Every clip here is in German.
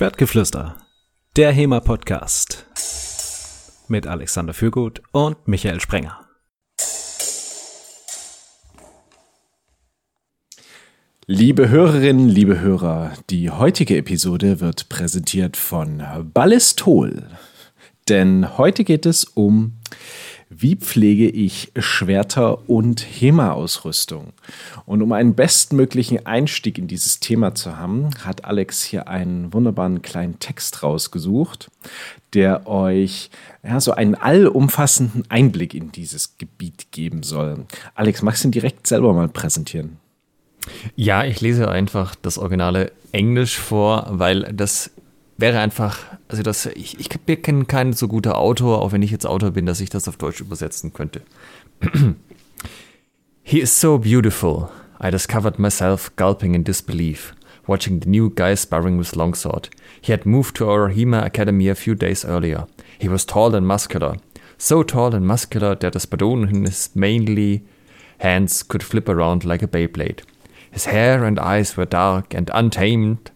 Schwertgeflüster, der HEMA-Podcast mit Alexander Fürgut und Michael Sprenger. Liebe Hörerinnen, liebe Hörer, die heutige Episode wird präsentiert von Ballistol. Denn heute geht es um wie pflege ich Schwerter und HEMA-Ausrüstung? Und um einen bestmöglichen Einstieg in dieses Thema zu haben, hat Alex hier einen wunderbaren kleinen Text rausgesucht, der euch ja, so einen allumfassenden Einblick in dieses Gebiet geben soll. Alex, magst du ihn direkt selber mal präsentieren? Ja, ich lese einfach das originale Englisch vor, weil das wäre einfach, also das, ich, ich bin kein so guter Autor, auch wenn ich jetzt Autor bin, dass ich das auf Deutsch übersetzen könnte. He is so beautiful. I discovered myself gulping in disbelief, watching the new guy sparring with Longsword. He had moved to our HEMA Academy a few days earlier. He was tall and muscular. So tall and muscular that a spadon in his mainly hands could flip around like a Beyblade. His hair and eyes were dark and untamed,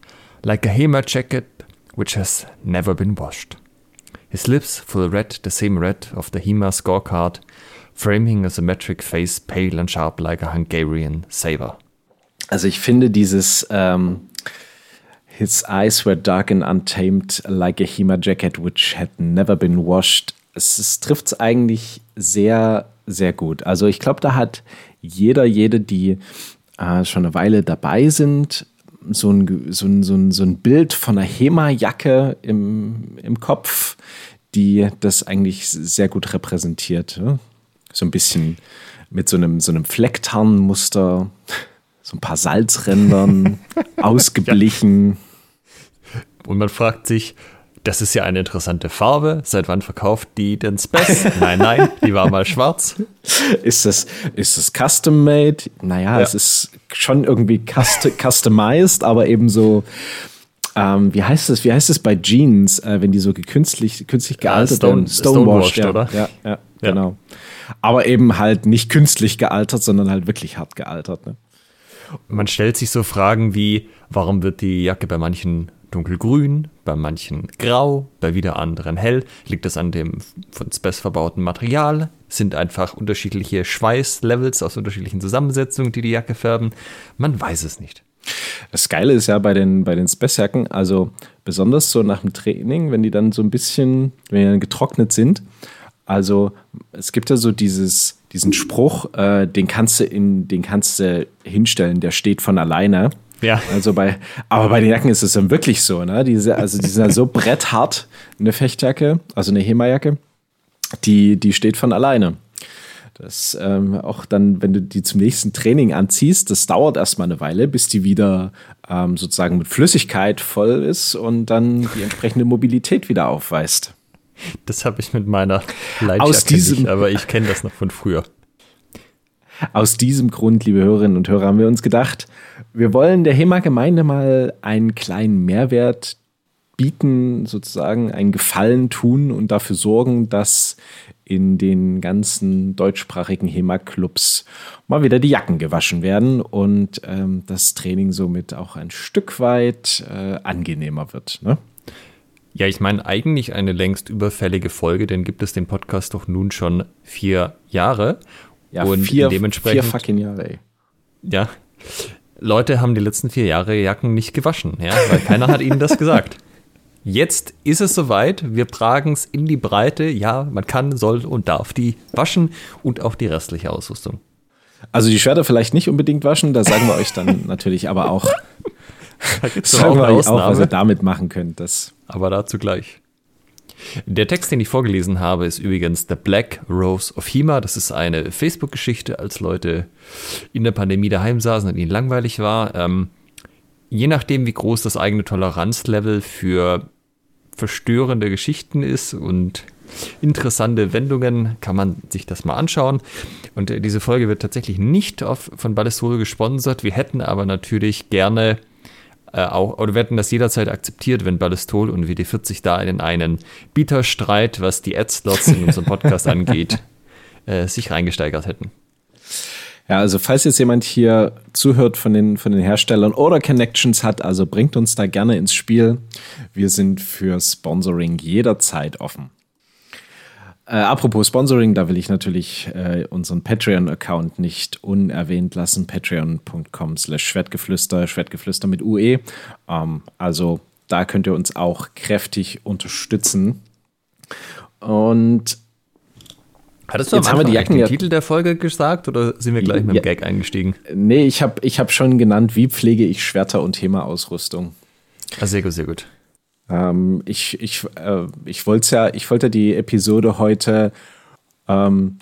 like a HEMA jacket which has never been washed. His lips full red, the same red of the HEMA scorecard, framing a symmetric face pale and sharp like a Hungarian saber. Also ich finde dieses ähm, His eyes were dark and untamed like a HEMA jacket which had never been washed. Es, es trifft es eigentlich sehr, sehr gut. Also ich glaube, da hat jeder, jede, die äh, schon eine Weile dabei sind, so ein, so ein, so ein, so ein Bild von einer HEMA-Jacke im, im Kopf, die das eigentlich sehr gut repräsentiert. So ein bisschen mit so einem, so einem Flecktarnmuster, so ein paar Salzrändern, ausgeblichen. Und man fragt sich, das ist ja eine interessante Farbe. Seit wann verkauft die denn Spess? nein, nein, die war mal schwarz. Ist das, ist das custom made? Naja, ja. es ist schon irgendwie cust customized, aber eben so, ähm, wie heißt es, wie heißt es bei Jeans, äh, wenn die so künstlich, künstlich gealtert ja, Stone, Stonewashed, ja, oder? Ja, ja, ja, genau. Aber eben halt nicht künstlich gealtert, sondern halt wirklich hart gealtert. Ne? Man stellt sich so Fragen wie, warum wird die Jacke bei manchen dunkelgrün, bei manchen grau, bei wieder anderen hell. Liegt das an dem von Spes verbauten Material? Sind einfach unterschiedliche Schweißlevels aus unterschiedlichen Zusammensetzungen, die die Jacke färben? Man weiß es nicht. Das Geile ist ja bei den, bei den Spes-Jacken, also besonders so nach dem Training, wenn die dann so ein bisschen, wenn die dann getrocknet sind, also es gibt ja so dieses, diesen Spruch, äh, den kannst du in, den kannst du hinstellen, der steht von alleine. Ja. Also bei, aber bei den Jacken ist es dann wirklich so, ne? Diese, also die sind ja so bretthart, eine Fechtjacke, also eine Hema-Jacke, die, die steht von alleine. Das ähm, auch dann, wenn du die zum nächsten Training anziehst, das dauert erstmal eine Weile, bis die wieder ähm, sozusagen mit Flüssigkeit voll ist und dann die entsprechende Mobilität wieder aufweist. Das habe ich mit meiner Leidjacke nicht, aber ich kenne das noch von früher. Aus diesem Grund, liebe Hörerinnen und Hörer, haben wir uns gedacht, wir wollen der HEMA-Gemeinde mal einen kleinen Mehrwert bieten, sozusagen einen Gefallen tun und dafür sorgen, dass in den ganzen deutschsprachigen HEMA-Clubs mal wieder die Jacken gewaschen werden und ähm, das Training somit auch ein Stück weit äh, angenehmer wird. Ne? Ja, ich meine eigentlich eine längst überfällige Folge, denn gibt es den Podcast doch nun schon vier Jahre. Ja, und vier, dementsprechend, vier fucking Jahre, ey. Ja. Leute haben die letzten vier Jahre Jacken nicht gewaschen, ja, weil keiner hat ihnen das gesagt. Jetzt ist es soweit, wir tragen es in die Breite. Ja, man kann, soll und darf die waschen und auch die restliche Ausrüstung. Also die Schwerter vielleicht nicht unbedingt waschen, da sagen wir euch dann natürlich aber auch, da sagen wir euch auch, was ihr damit machen könnt. Das aber dazu gleich. Der Text, den ich vorgelesen habe, ist übrigens The Black Rose of Hema. Das ist eine Facebook-Geschichte, als Leute in der Pandemie daheim saßen und ihnen langweilig war. Ähm, je nachdem, wie groß das eigene Toleranzlevel für verstörende Geschichten ist und interessante Wendungen, kann man sich das mal anschauen. Und äh, diese Folge wird tatsächlich nicht auf, von Ballistol gesponsert. Wir hätten aber natürlich gerne äh, auch, oder wir hätten das jederzeit akzeptiert, wenn Ballistol und WD40 da in einen Bieterstreit, was die Ad-Slots in unserem Podcast angeht, äh, sich reingesteigert hätten. Ja, also falls jetzt jemand hier zuhört von den, von den Herstellern oder Connections hat, also bringt uns da gerne ins Spiel. Wir sind für Sponsoring jederzeit offen. Äh, apropos Sponsoring, da will ich natürlich äh, unseren Patreon-Account nicht unerwähnt lassen. Patreon.com slash Schwertgeflüster, Schwertgeflüster mit UE. Ähm, also da könnt ihr uns auch kräftig unterstützen. Und Hattest du Jetzt am Anfang die Jacken den Titel der Folge gesagt oder sind wir gleich mit dem ja, Gag eingestiegen? Nee, ich habe ich hab schon genannt, wie pflege ich Schwerter und Thema-Ausrüstung. Ah, sehr gut, sehr gut. Ähm, ich ich, äh, ich wollte ja, ich wollte die Episode heute ähm,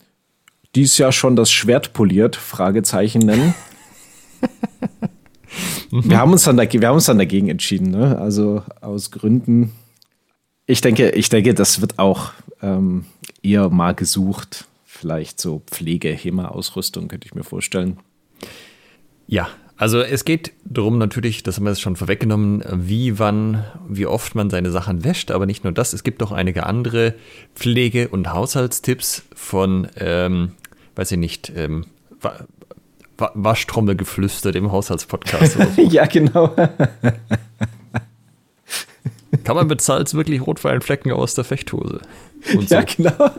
dies Jahr schon das Schwert poliert, Fragezeichen nennen. wir, haben uns dann wir haben uns dann dagegen entschieden, ne? Also aus Gründen. Ich denke, ich denke, das wird auch ähm, eher mal gesucht. Vielleicht so Pflege-HEMA-Ausrüstung, könnte ich mir vorstellen. Ja, also es geht darum natürlich, das haben wir jetzt schon vorweggenommen, wie, wann, wie oft man seine Sachen wäscht, aber nicht nur das, es gibt auch einige andere Pflege- und Haushaltstipps von, ähm, weiß ich nicht, ähm, Waschtrommelgeflüster, dem Haushaltspodcast. So. ja, genau. Kann man mit Salz wirklich Rotweinflecken aus der Fechthose? Und so. Ja, genau.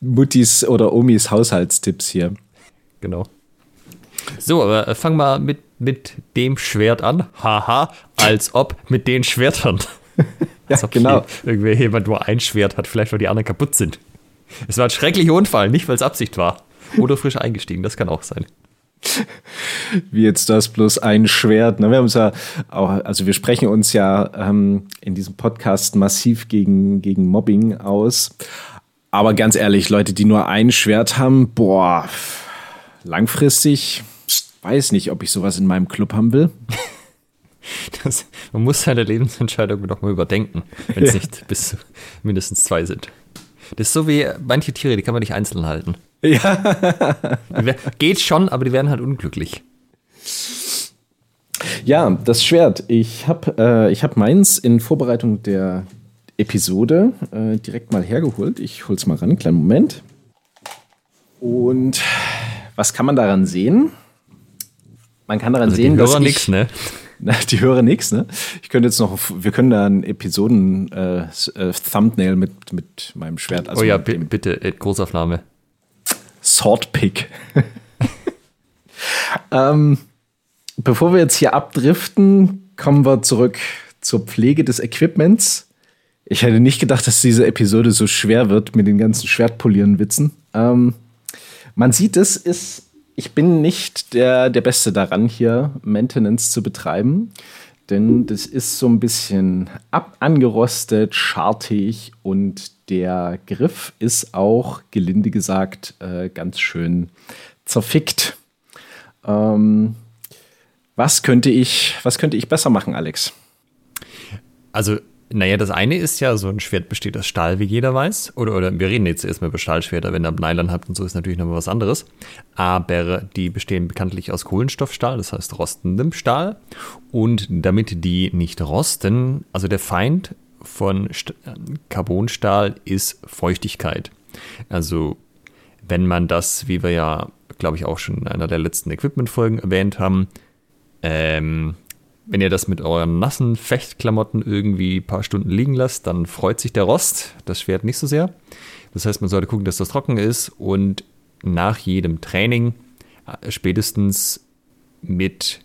Muttis oder Omis Haushaltstipps hier. Genau. So, aber äh, fang mal mit, mit dem Schwert an. Haha, als ob mit den Schwertern. ja, als ob genau. Irgendwie jemand nur ein Schwert hat, vielleicht weil die anderen kaputt sind. Es war ein schrecklicher Unfall, nicht weil es Absicht war. Oder frisch eingestiegen, das kann auch sein. Wie jetzt das bloß ein Schwert. Ne? Wir haben ja auch, also wir sprechen uns ja ähm, in diesem Podcast massiv gegen, gegen Mobbing aus. Aber ganz ehrlich, Leute, die nur ein Schwert haben, boah, langfristig weiß nicht, ob ich sowas in meinem Club haben will. Das, man muss seine Lebensentscheidung noch mal überdenken, wenn es ja. nicht bis mindestens zwei sind. Das ist so wie manche Tiere, die kann man nicht einzeln halten. Ja. Geht schon, aber die werden halt unglücklich. Ja, das Schwert. Ich habe äh, hab meins in Vorbereitung der Episode äh, direkt mal hergeholt. Ich hol's mal ran, kleinen Moment. Und was kann man daran sehen? Man kann daran also sehen, dass ich, nix, ne? Na, die hören nichts, ne? Ich könnte jetzt noch, wir können da ein Episoden-Thumbnail äh, äh mit, mit meinem Schwert. Also oh ja, bitte, äh, Großaufnahme. Swordpick. ähm, bevor wir jetzt hier abdriften, kommen wir zurück zur Pflege des Equipments. Ich hätte nicht gedacht, dass diese Episode so schwer wird mit den ganzen Schwertpolieren-Witzen. Ähm, man sieht, es ist, ich bin nicht der, der Beste daran, hier Maintenance zu betreiben. Denn das ist so ein bisschen ab angerostet, schartig und der Griff ist auch, gelinde gesagt, äh, ganz schön zerfickt. Ähm, was könnte ich, was könnte ich besser machen, Alex? Also naja, das eine ist ja, so ein Schwert besteht aus Stahl, wie jeder weiß. Oder, oder wir reden jetzt erstmal über Stahlschwerter, wenn ihr Nylon habt und so ist natürlich nochmal was anderes. Aber die bestehen bekanntlich aus Kohlenstoffstahl, das heißt rostendem Stahl. Und damit die nicht rosten, also der Feind von St Carbonstahl ist Feuchtigkeit. Also wenn man das, wie wir ja, glaube ich, auch schon in einer der letzten Equipment-Folgen erwähnt haben, ähm, wenn ihr das mit euren nassen Fechtklamotten irgendwie ein paar Stunden liegen lasst, dann freut sich der Rost, das Schwert nicht so sehr. Das heißt, man sollte gucken, dass das trocken ist und nach jedem Training äh, spätestens mit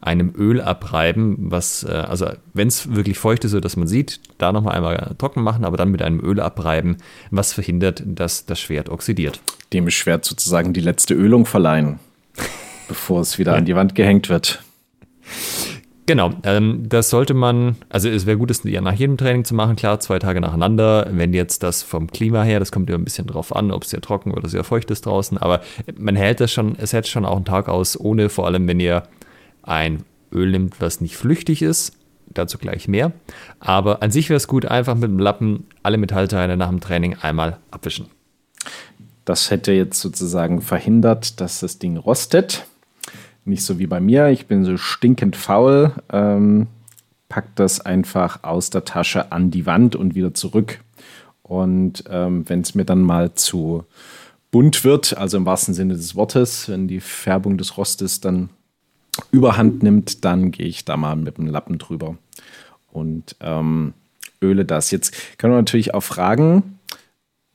einem Öl abreiben, was, äh, also wenn es wirklich feucht ist, so dass man sieht, da nochmal einmal trocken machen, aber dann mit einem Öl abreiben, was verhindert, dass das Schwert oxidiert. Dem Schwert sozusagen die letzte Ölung verleihen, bevor es wieder ja. an die Wand gehängt wird. Genau, ähm, das sollte man, also es wäre gut, das nach jedem Training zu machen, klar, zwei Tage nacheinander. Wenn jetzt das vom Klima her, das kommt ja ein bisschen drauf an, ob es sehr trocken oder sehr feucht ist draußen, aber man hält das schon, es hält schon auch einen Tag aus, ohne vor allem, wenn ihr ein Öl nimmt, was nicht flüchtig ist, dazu gleich mehr. Aber an sich wäre es gut, einfach mit dem Lappen alle Metallteile nach dem Training einmal abwischen. Das hätte jetzt sozusagen verhindert, dass das Ding rostet. Nicht so wie bei mir. Ich bin so stinkend faul. Ähm, pack das einfach aus der Tasche an die Wand und wieder zurück. Und ähm, wenn es mir dann mal zu bunt wird, also im wahrsten Sinne des Wortes, wenn die Färbung des Rostes dann überhand nimmt, dann gehe ich da mal mit dem Lappen drüber und ähm, öle das. Jetzt können wir natürlich auch fragen,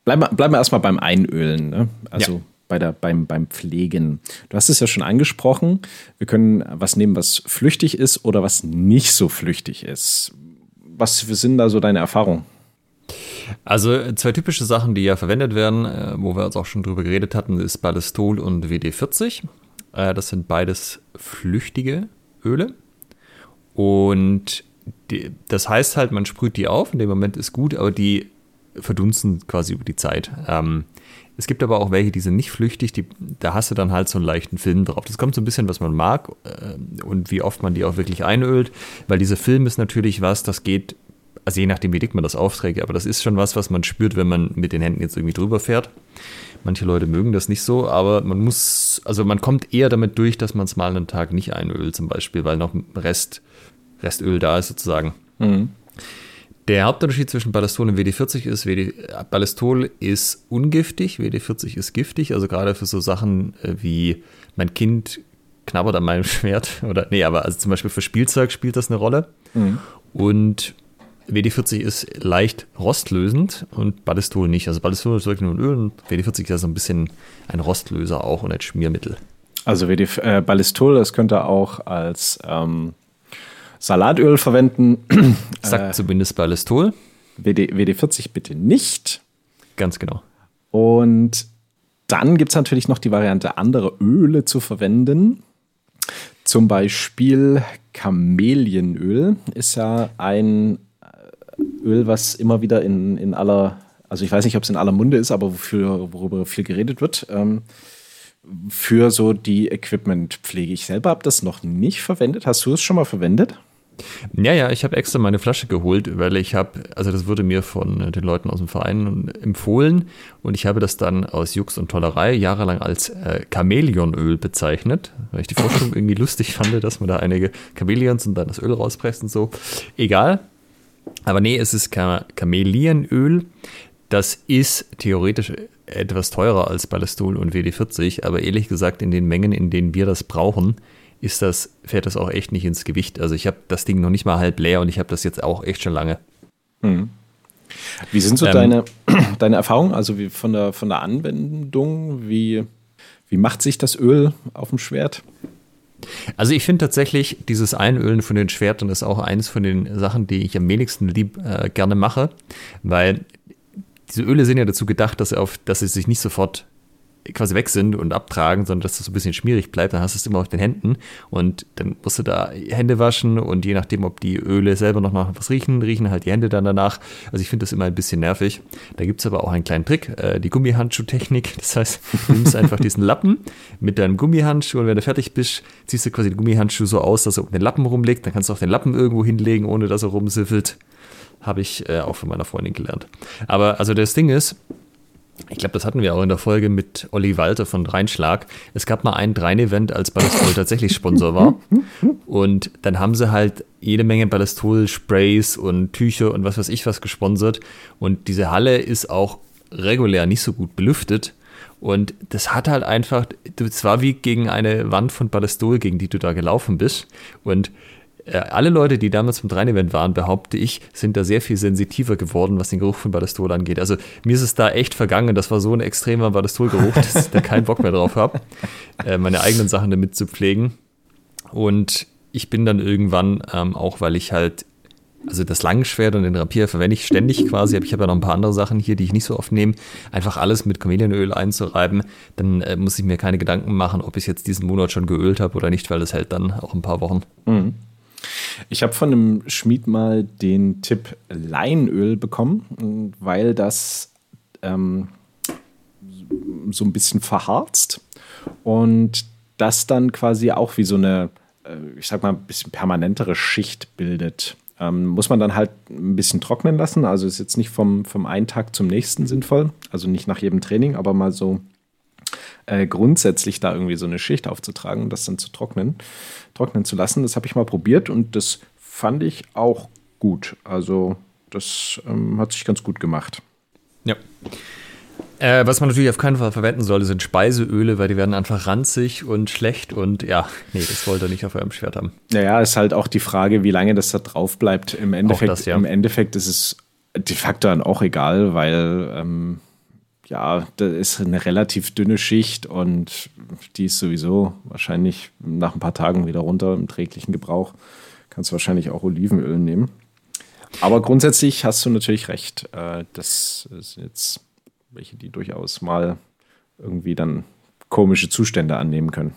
bleiben wir, bleiben wir erstmal beim Einölen, ne? also ja. Bei der, beim, beim Pflegen. Du hast es ja schon angesprochen, wir können was nehmen, was flüchtig ist oder was nicht so flüchtig ist. Was sind da so deine Erfahrungen? Also zwei typische Sachen, die ja verwendet werden, äh, wo wir uns auch schon drüber geredet hatten, ist Ballistol und WD40. Äh, das sind beides flüchtige Öle. Und die, das heißt halt, man sprüht die auf, in dem Moment ist gut, aber die verdunsten quasi über die Zeit. Ähm, es gibt aber auch welche, die sind nicht flüchtig, die, da hast du dann halt so einen leichten Film drauf. Das kommt so ein bisschen, was man mag äh, und wie oft man die auch wirklich einölt, weil dieser Film ist natürlich was, das geht also je nachdem, wie dick man das aufträgt, aber das ist schon was, was man spürt, wenn man mit den Händen jetzt irgendwie drüber fährt. Manche Leute mögen das nicht so, aber man muss, also man kommt eher damit durch, dass man es mal einen Tag nicht einölt, zum Beispiel, weil noch Rest, Restöl da ist sozusagen. Mhm. Der Hauptunterschied zwischen Ballistol und WD40 ist, WD, Ballistol ist ungiftig, WD40 ist giftig, also gerade für so Sachen äh, wie mein Kind knabbert an meinem Schwert oder nee, aber also zum Beispiel für Spielzeug spielt das eine Rolle. Mhm. Und WD40 ist leicht rostlösend und Ballistol nicht. Also Ballistol ist wirklich nur ein Öl und WD40 ist ja so ein bisschen ein Rostlöser auch und ein Schmiermittel. Also WD, äh, Ballistol, das könnte auch als ähm, Salatöl verwenden. Sagt äh, zumindest Ballistol. WD, WD40 bitte nicht. Ganz genau. Und dann gibt es natürlich noch die Variante, andere Öle zu verwenden. Zum Beispiel Kamelienöl ist ja ein Öl, was immer wieder in, in aller, also ich weiß nicht, ob es in aller Munde ist, aber wofür, worüber viel geredet wird, ähm, für so die Equipmentpflege. Ich selber habe das noch nicht verwendet. Hast du es schon mal verwendet? Ja, ja, ich habe extra meine Flasche geholt, weil ich habe, also das wurde mir von den Leuten aus dem Verein empfohlen und ich habe das dann aus Jux und Tollerei jahrelang als äh, Chamäleonöl bezeichnet, weil ich die Vorstellung irgendwie lustig fand, dass man da einige Chamäleons und dann das Öl rauspresst und so. Egal, aber nee, es ist Kamelienöl. Das ist theoretisch etwas teurer als Ballistol und WD40, aber ehrlich gesagt, in den Mengen, in denen wir das brauchen, ist das, fährt das auch echt nicht ins Gewicht. Also ich habe das Ding noch nicht mal halb leer und ich habe das jetzt auch echt schon lange. Mhm. Wie sind so ähm, deine, deine Erfahrungen, also wie von der, von der Anwendung? Wie, wie macht sich das Öl auf dem Schwert? Also ich finde tatsächlich, dieses Einölen von den Schwertern ist auch eines von den Sachen, die ich am wenigsten lieb äh, gerne mache, weil diese Öle sind ja dazu gedacht, dass, auf, dass sie sich nicht sofort quasi weg sind und abtragen, sondern dass das so ein bisschen schmierig bleibt, dann hast du es immer auf den Händen und dann musst du da Hände waschen und je nachdem, ob die Öle selber noch nach was riechen, riechen halt die Hände dann danach. Also ich finde das immer ein bisschen nervig. Da gibt es aber auch einen kleinen Trick, äh, die Gummihandschuhtechnik. Das heißt, du nimmst einfach diesen Lappen mit deinem Gummihandschuh und wenn du fertig bist, ziehst du quasi den Gummihandschuh so aus, dass er um den Lappen rumliegt. Dann kannst du auch den Lappen irgendwo hinlegen, ohne dass er rumsiffelt. Habe ich äh, auch von meiner Freundin gelernt. Aber also das Ding ist, ich glaube, das hatten wir auch in der Folge mit Olli Walter von Dreinschlag. Es gab mal ein Drein-Event, als Ballistol tatsächlich Sponsor war. Und dann haben sie halt jede Menge Ballistol-Sprays und Tücher und was weiß ich was gesponsert. Und diese Halle ist auch regulär nicht so gut belüftet. Und das hat halt einfach, es war wie gegen eine Wand von Ballistol, gegen die du da gelaufen bist. Und alle Leute, die damals vom Drein-Event waren, behaupte ich, sind da sehr viel sensitiver geworden, was den Geruch von Ballistol angeht. Also mir ist es da echt vergangen. Das war so ein extremer Ballistol-Geruch, dass ich da keinen Bock mehr drauf habe, äh, meine eigenen Sachen damit zu pflegen. Und ich bin dann irgendwann, ähm, auch weil ich halt, also das Langschwert und den Rapier verwende ich ständig quasi, aber ich habe ja noch ein paar andere Sachen hier, die ich nicht so oft nehme, einfach alles mit Kamelienöl einzureiben, dann äh, muss ich mir keine Gedanken machen, ob ich jetzt diesen Monat schon geölt habe oder nicht, weil das hält dann auch ein paar Wochen. Mhm. Ich habe von einem Schmied mal den Tipp Leinöl bekommen, weil das ähm, so ein bisschen verharzt und das dann quasi auch wie so eine, äh, ich sag mal, ein bisschen permanentere Schicht bildet. Ähm, muss man dann halt ein bisschen trocknen lassen. Also ist jetzt nicht vom, vom einen Tag zum nächsten sinnvoll. Also nicht nach jedem Training, aber mal so äh, grundsätzlich da irgendwie so eine Schicht aufzutragen und das dann zu trocknen, trocknen zu lassen. Das habe ich mal probiert und das fand ich auch gut. Also das ähm, hat sich ganz gut gemacht. Ja. Äh, was man natürlich auf keinen Fall verwenden sollte, sind Speiseöle, weil die werden einfach ranzig und schlecht und ja, nee, das wollt ihr nicht auf eurem Schwert haben. Naja, ist halt auch die Frage, wie lange das da drauf bleibt. Im Endeffekt, das, ja. im Endeffekt ist es de facto dann auch egal, weil ähm, ja, da ist eine relativ dünne Schicht und die ist sowieso wahrscheinlich nach ein paar Tagen wieder runter im träglichen Gebrauch. Kannst du wahrscheinlich auch Olivenöl nehmen. Aber grundsätzlich hast du natürlich recht. Äh, das ist jetzt welche, die durchaus mal irgendwie dann komische Zustände annehmen können.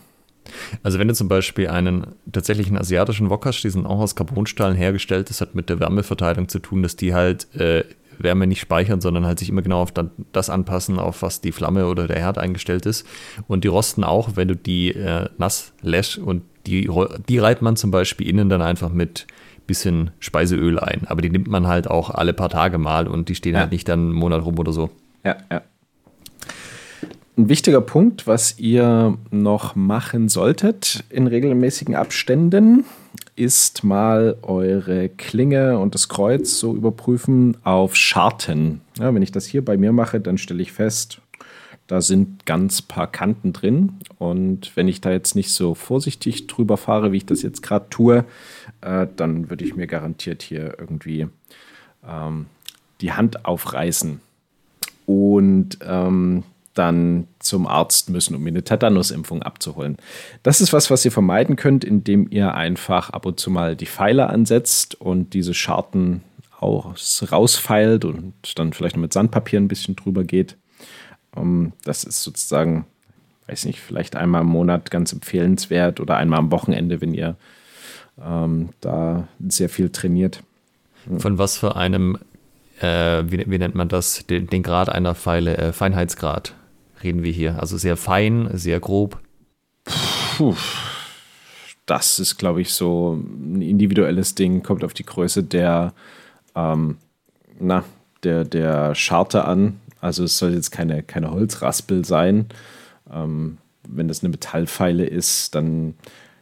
Also wenn du zum Beispiel einen tatsächlichen asiatischen Wok hast, die sind auch aus Carbonstahl hergestellt, das hat mit der Wärmeverteilung zu tun, dass die halt äh, Wärme nicht speichern, sondern halt sich immer genau auf das anpassen, auf was die Flamme oder der Herd eingestellt ist. Und die rosten auch, wenn du die äh, nass lässt und die, die reibt man zum Beispiel innen dann einfach mit bisschen Speiseöl ein. Aber die nimmt man halt auch alle paar Tage mal und die stehen ja. halt nicht dann einen Monat rum oder so. Ja, ja. Ein wichtiger Punkt, was ihr noch machen solltet in regelmäßigen Abständen, ist mal eure Klinge und das Kreuz so überprüfen auf Scharten. Ja, wenn ich das hier bei mir mache, dann stelle ich fest, da sind ganz paar Kanten drin. Und wenn ich da jetzt nicht so vorsichtig drüber fahre, wie ich das jetzt gerade tue, äh, dann würde ich mir garantiert hier irgendwie ähm, die Hand aufreißen und ähm, dann zum Arzt müssen, um eine Tetanusimpfung abzuholen. Das ist was, was ihr vermeiden könnt, indem ihr einfach ab und zu mal die Pfeile ansetzt und diese Scharten auch rausfeilt und dann vielleicht noch mit Sandpapier ein bisschen drüber geht. Ähm, das ist sozusagen, weiß nicht, vielleicht einmal im Monat ganz empfehlenswert oder einmal am Wochenende, wenn ihr ähm, da sehr viel trainiert. Von was für einem äh, wie, wie, nennt man das, den, den Grad einer Pfeile, äh, Feinheitsgrad reden wir hier. Also sehr fein, sehr grob. Puh. Das ist, glaube ich, so ein individuelles Ding, kommt auf die Größe der, ähm, na, der, der Scharte an. Also es soll jetzt keine, keine Holzraspel sein. Ähm, wenn das eine Metallpfeile ist, dann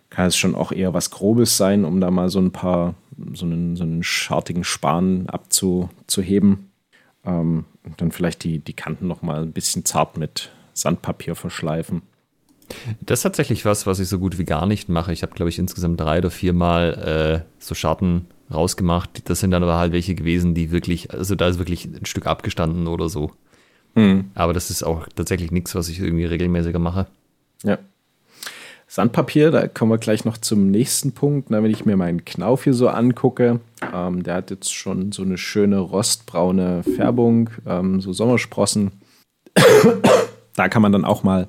kann es schon auch eher was Grobes sein, um da mal so ein paar so einen, so einen schartigen Span abzuheben. Ähm, dann vielleicht die, die Kanten noch mal ein bisschen zart mit Sandpapier verschleifen. Das ist tatsächlich was, was ich so gut wie gar nicht mache. Ich habe, glaube ich, insgesamt drei oder viermal äh, so Scharten rausgemacht. Das sind dann aber halt welche gewesen, die wirklich, also da ist wirklich ein Stück abgestanden oder so. Hm. Aber das ist auch tatsächlich nichts, was ich irgendwie regelmäßiger mache. Ja. Sandpapier, da kommen wir gleich noch zum nächsten Punkt. Na, wenn ich mir meinen Knauf hier so angucke, ähm, der hat jetzt schon so eine schöne rostbraune Färbung, ähm, so Sommersprossen. Da kann man dann auch mal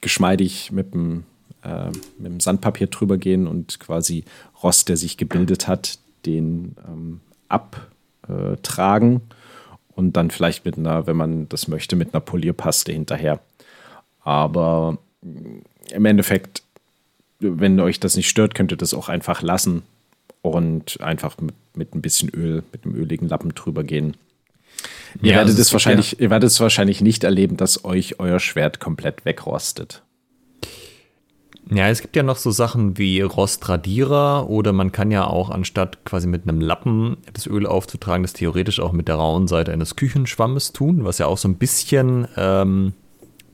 geschmeidig mit dem, äh, mit dem Sandpapier drüber gehen und quasi Rost, der sich gebildet hat, den ähm, abtragen und dann vielleicht mit einer, wenn man das möchte, mit einer Polierpaste hinterher. Aber im Endeffekt, wenn euch das nicht stört, könnt ihr das auch einfach lassen und einfach mit, mit ein bisschen Öl, mit einem öligen Lappen drüber gehen. Ihr, ja, werdet es wahrscheinlich, ja. ihr werdet es wahrscheinlich nicht erleben, dass euch euer Schwert komplett wegrostet. Ja, es gibt ja noch so Sachen wie Rostradierer oder man kann ja auch anstatt quasi mit einem Lappen das Öl aufzutragen, das theoretisch auch mit der rauen Seite eines Küchenschwammes tun, was ja auch so ein bisschen ähm,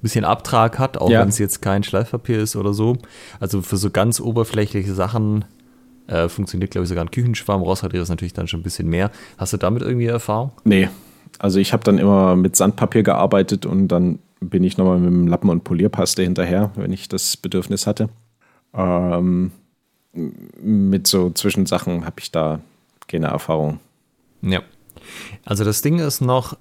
bisschen Abtrag hat, auch ja. wenn es jetzt kein Schleifpapier ist oder so. Also für so ganz oberflächliche Sachen äh, funktioniert, glaube ich, sogar ein Küchenschwamm. Rosradier ist natürlich dann schon ein bisschen mehr. Hast du damit irgendwie Erfahrung? Nee. Also ich habe dann immer mit Sandpapier gearbeitet und dann bin ich nochmal mit dem Lappen und Polierpaste hinterher, wenn ich das Bedürfnis hatte. Ähm, mit so Zwischensachen habe ich da keine Erfahrung. Ja. Also das Ding ist noch,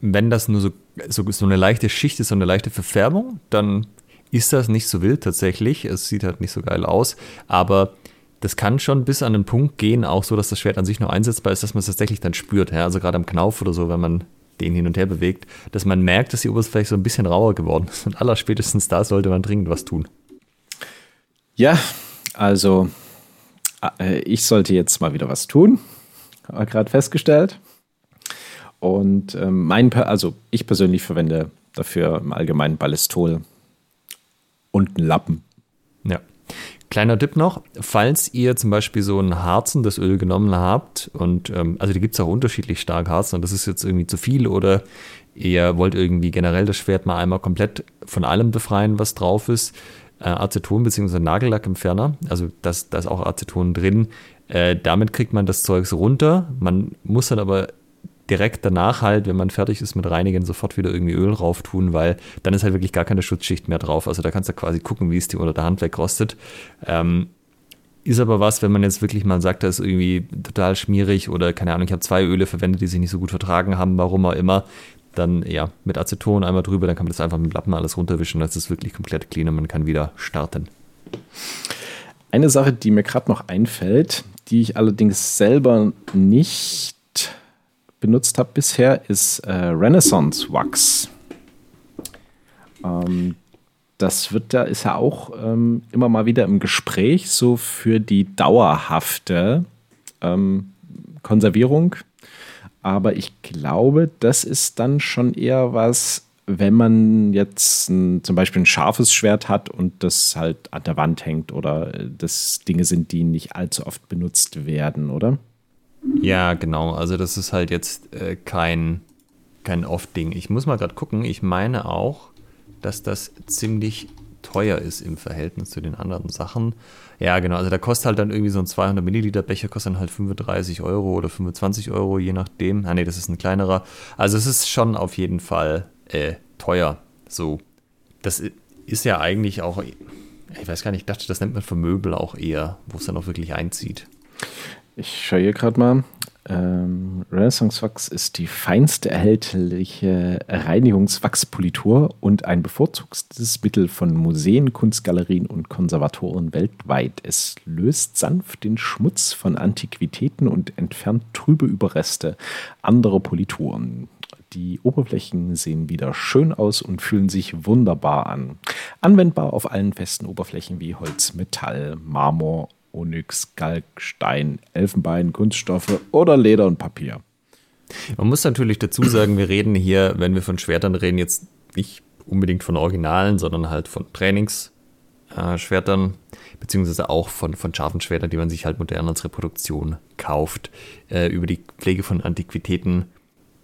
wenn das nur so, so, so eine leichte Schicht ist, so eine leichte Verfärbung, dann ist das nicht so wild tatsächlich. Es sieht halt nicht so geil aus, aber das kann schon bis an den Punkt gehen, auch so, dass das Schwert an sich noch einsetzbar ist, dass man es tatsächlich dann spürt. Ja? Also gerade am Knauf oder so, wenn man den hin und her bewegt, dass man merkt, dass die Oberfläche so ein bisschen rauer geworden ist. Und allerspätestens da sollte man dringend was tun. Ja, also äh, ich sollte jetzt mal wieder was tun. Gerade festgestellt. Und ähm, mein, also ich persönlich verwende dafür im Allgemeinen Ballistol und einen Lappen. Kleiner Tipp noch, falls ihr zum Beispiel so ein harzendes Öl genommen habt und ähm, also die gibt es auch unterschiedlich stark harzen und das ist jetzt irgendwie zu viel oder ihr wollt irgendwie generell das Schwert mal einmal komplett von allem befreien, was drauf ist, äh, Aceton bzw. Nagellackentferner, also da ist auch Aceton drin, äh, damit kriegt man das Zeugs runter, man muss dann aber direkt danach halt, wenn man fertig ist mit Reinigen, sofort wieder irgendwie Öl rauf tun, weil dann ist halt wirklich gar keine Schutzschicht mehr drauf. Also da kannst du quasi gucken, wie es dir unter der Hand wegrostet. Ähm, ist aber was, wenn man jetzt wirklich mal sagt, das ist irgendwie total schmierig oder keine Ahnung, ich habe zwei Öle verwendet, die sich nicht so gut vertragen haben, warum auch immer, dann ja, mit Aceton einmal drüber, dann kann man das einfach mit Lappen alles runterwischen, das ist wirklich komplett clean und man kann wieder starten. Eine Sache, die mir gerade noch einfällt, die ich allerdings selber nicht benutzt habe bisher, ist äh, Renaissance Wax. Ähm, das wird da, ist ja auch ähm, immer mal wieder im Gespräch, so für die dauerhafte ähm, Konservierung. Aber ich glaube, das ist dann schon eher was, wenn man jetzt ein, zum Beispiel ein scharfes Schwert hat und das halt an der Wand hängt oder äh, das Dinge sind, die nicht allzu oft benutzt werden, oder? Ja, genau. Also das ist halt jetzt äh, kein, kein Oft-Ding. Ich muss mal gerade gucken. Ich meine auch, dass das ziemlich teuer ist im Verhältnis zu den anderen Sachen. Ja, genau. Also da kostet halt dann irgendwie so ein 200 Milliliter Becher, kostet dann halt 35 Euro oder 25 Euro, je nachdem. Ah, nee, das ist ein kleinerer. Also es ist schon auf jeden Fall äh, teuer. So. Das ist ja eigentlich auch, ich weiß gar nicht, ich dachte, das nennt man für Möbel auch eher, wo es dann auch wirklich einzieht. Ich schaue hier gerade mal. Ähm, Renaissance Wachs ist die feinste erhältliche Reinigungswachspolitur und ein bevorzugtes Mittel von Museen, Kunstgalerien und Konservatoren weltweit. Es löst sanft den Schmutz von Antiquitäten und entfernt trübe Überreste anderer Polituren. Die Oberflächen sehen wieder schön aus und fühlen sich wunderbar an. Anwendbar auf allen festen Oberflächen wie Holz, Metall, Marmor Onyx, Kalk, Stein, Elfenbein, Kunststoffe oder Leder und Papier. Man muss natürlich dazu sagen, wir reden hier, wenn wir von Schwertern reden, jetzt nicht unbedingt von Originalen, sondern halt von Trainingsschwertern, äh, beziehungsweise auch von, von scharfen Schwertern, die man sich halt modern als Reproduktion kauft. Äh, über die Pflege von Antiquitäten,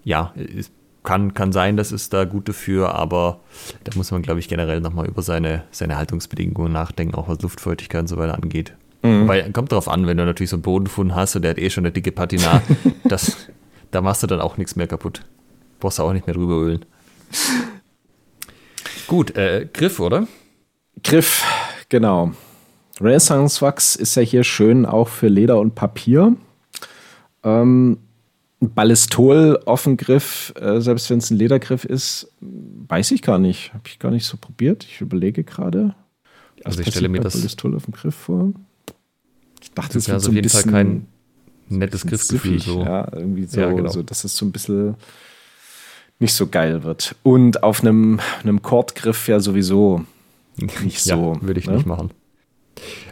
ja, ist, kann, kann sein, das ist da gut dafür, aber da muss man, glaube ich, generell nochmal über seine, seine Haltungsbedingungen nachdenken, auch was Luftfeuchtigkeit und so weiter angeht. Mhm. Weil kommt drauf an, wenn du natürlich so einen Bodenfund hast und der hat eh schon eine dicke Patina, das, da machst du dann auch nichts mehr kaputt. Brauchst du auch nicht mehr drüber ölen. Gut, äh, Griff, oder? Griff, genau. Renaissance Wachs ist ja hier schön auch für Leder und Papier. Ähm, Ballistol Offengriff, äh, selbst wenn es ein Ledergriff ist, weiß ich gar nicht. Habe ich gar nicht so probiert. Ich überlege gerade. Also ich stelle mir das Ballistol auf dem Griff vor dachte, das ist also auf jeden Fall kein nettes Griffgefühl. So. Ja, irgendwie so, ja, genau. so, dass es so ein bisschen nicht so geil wird. Und auf einem, einem Kordgriff ja sowieso nicht so. Ja, würde ich ne? nicht machen.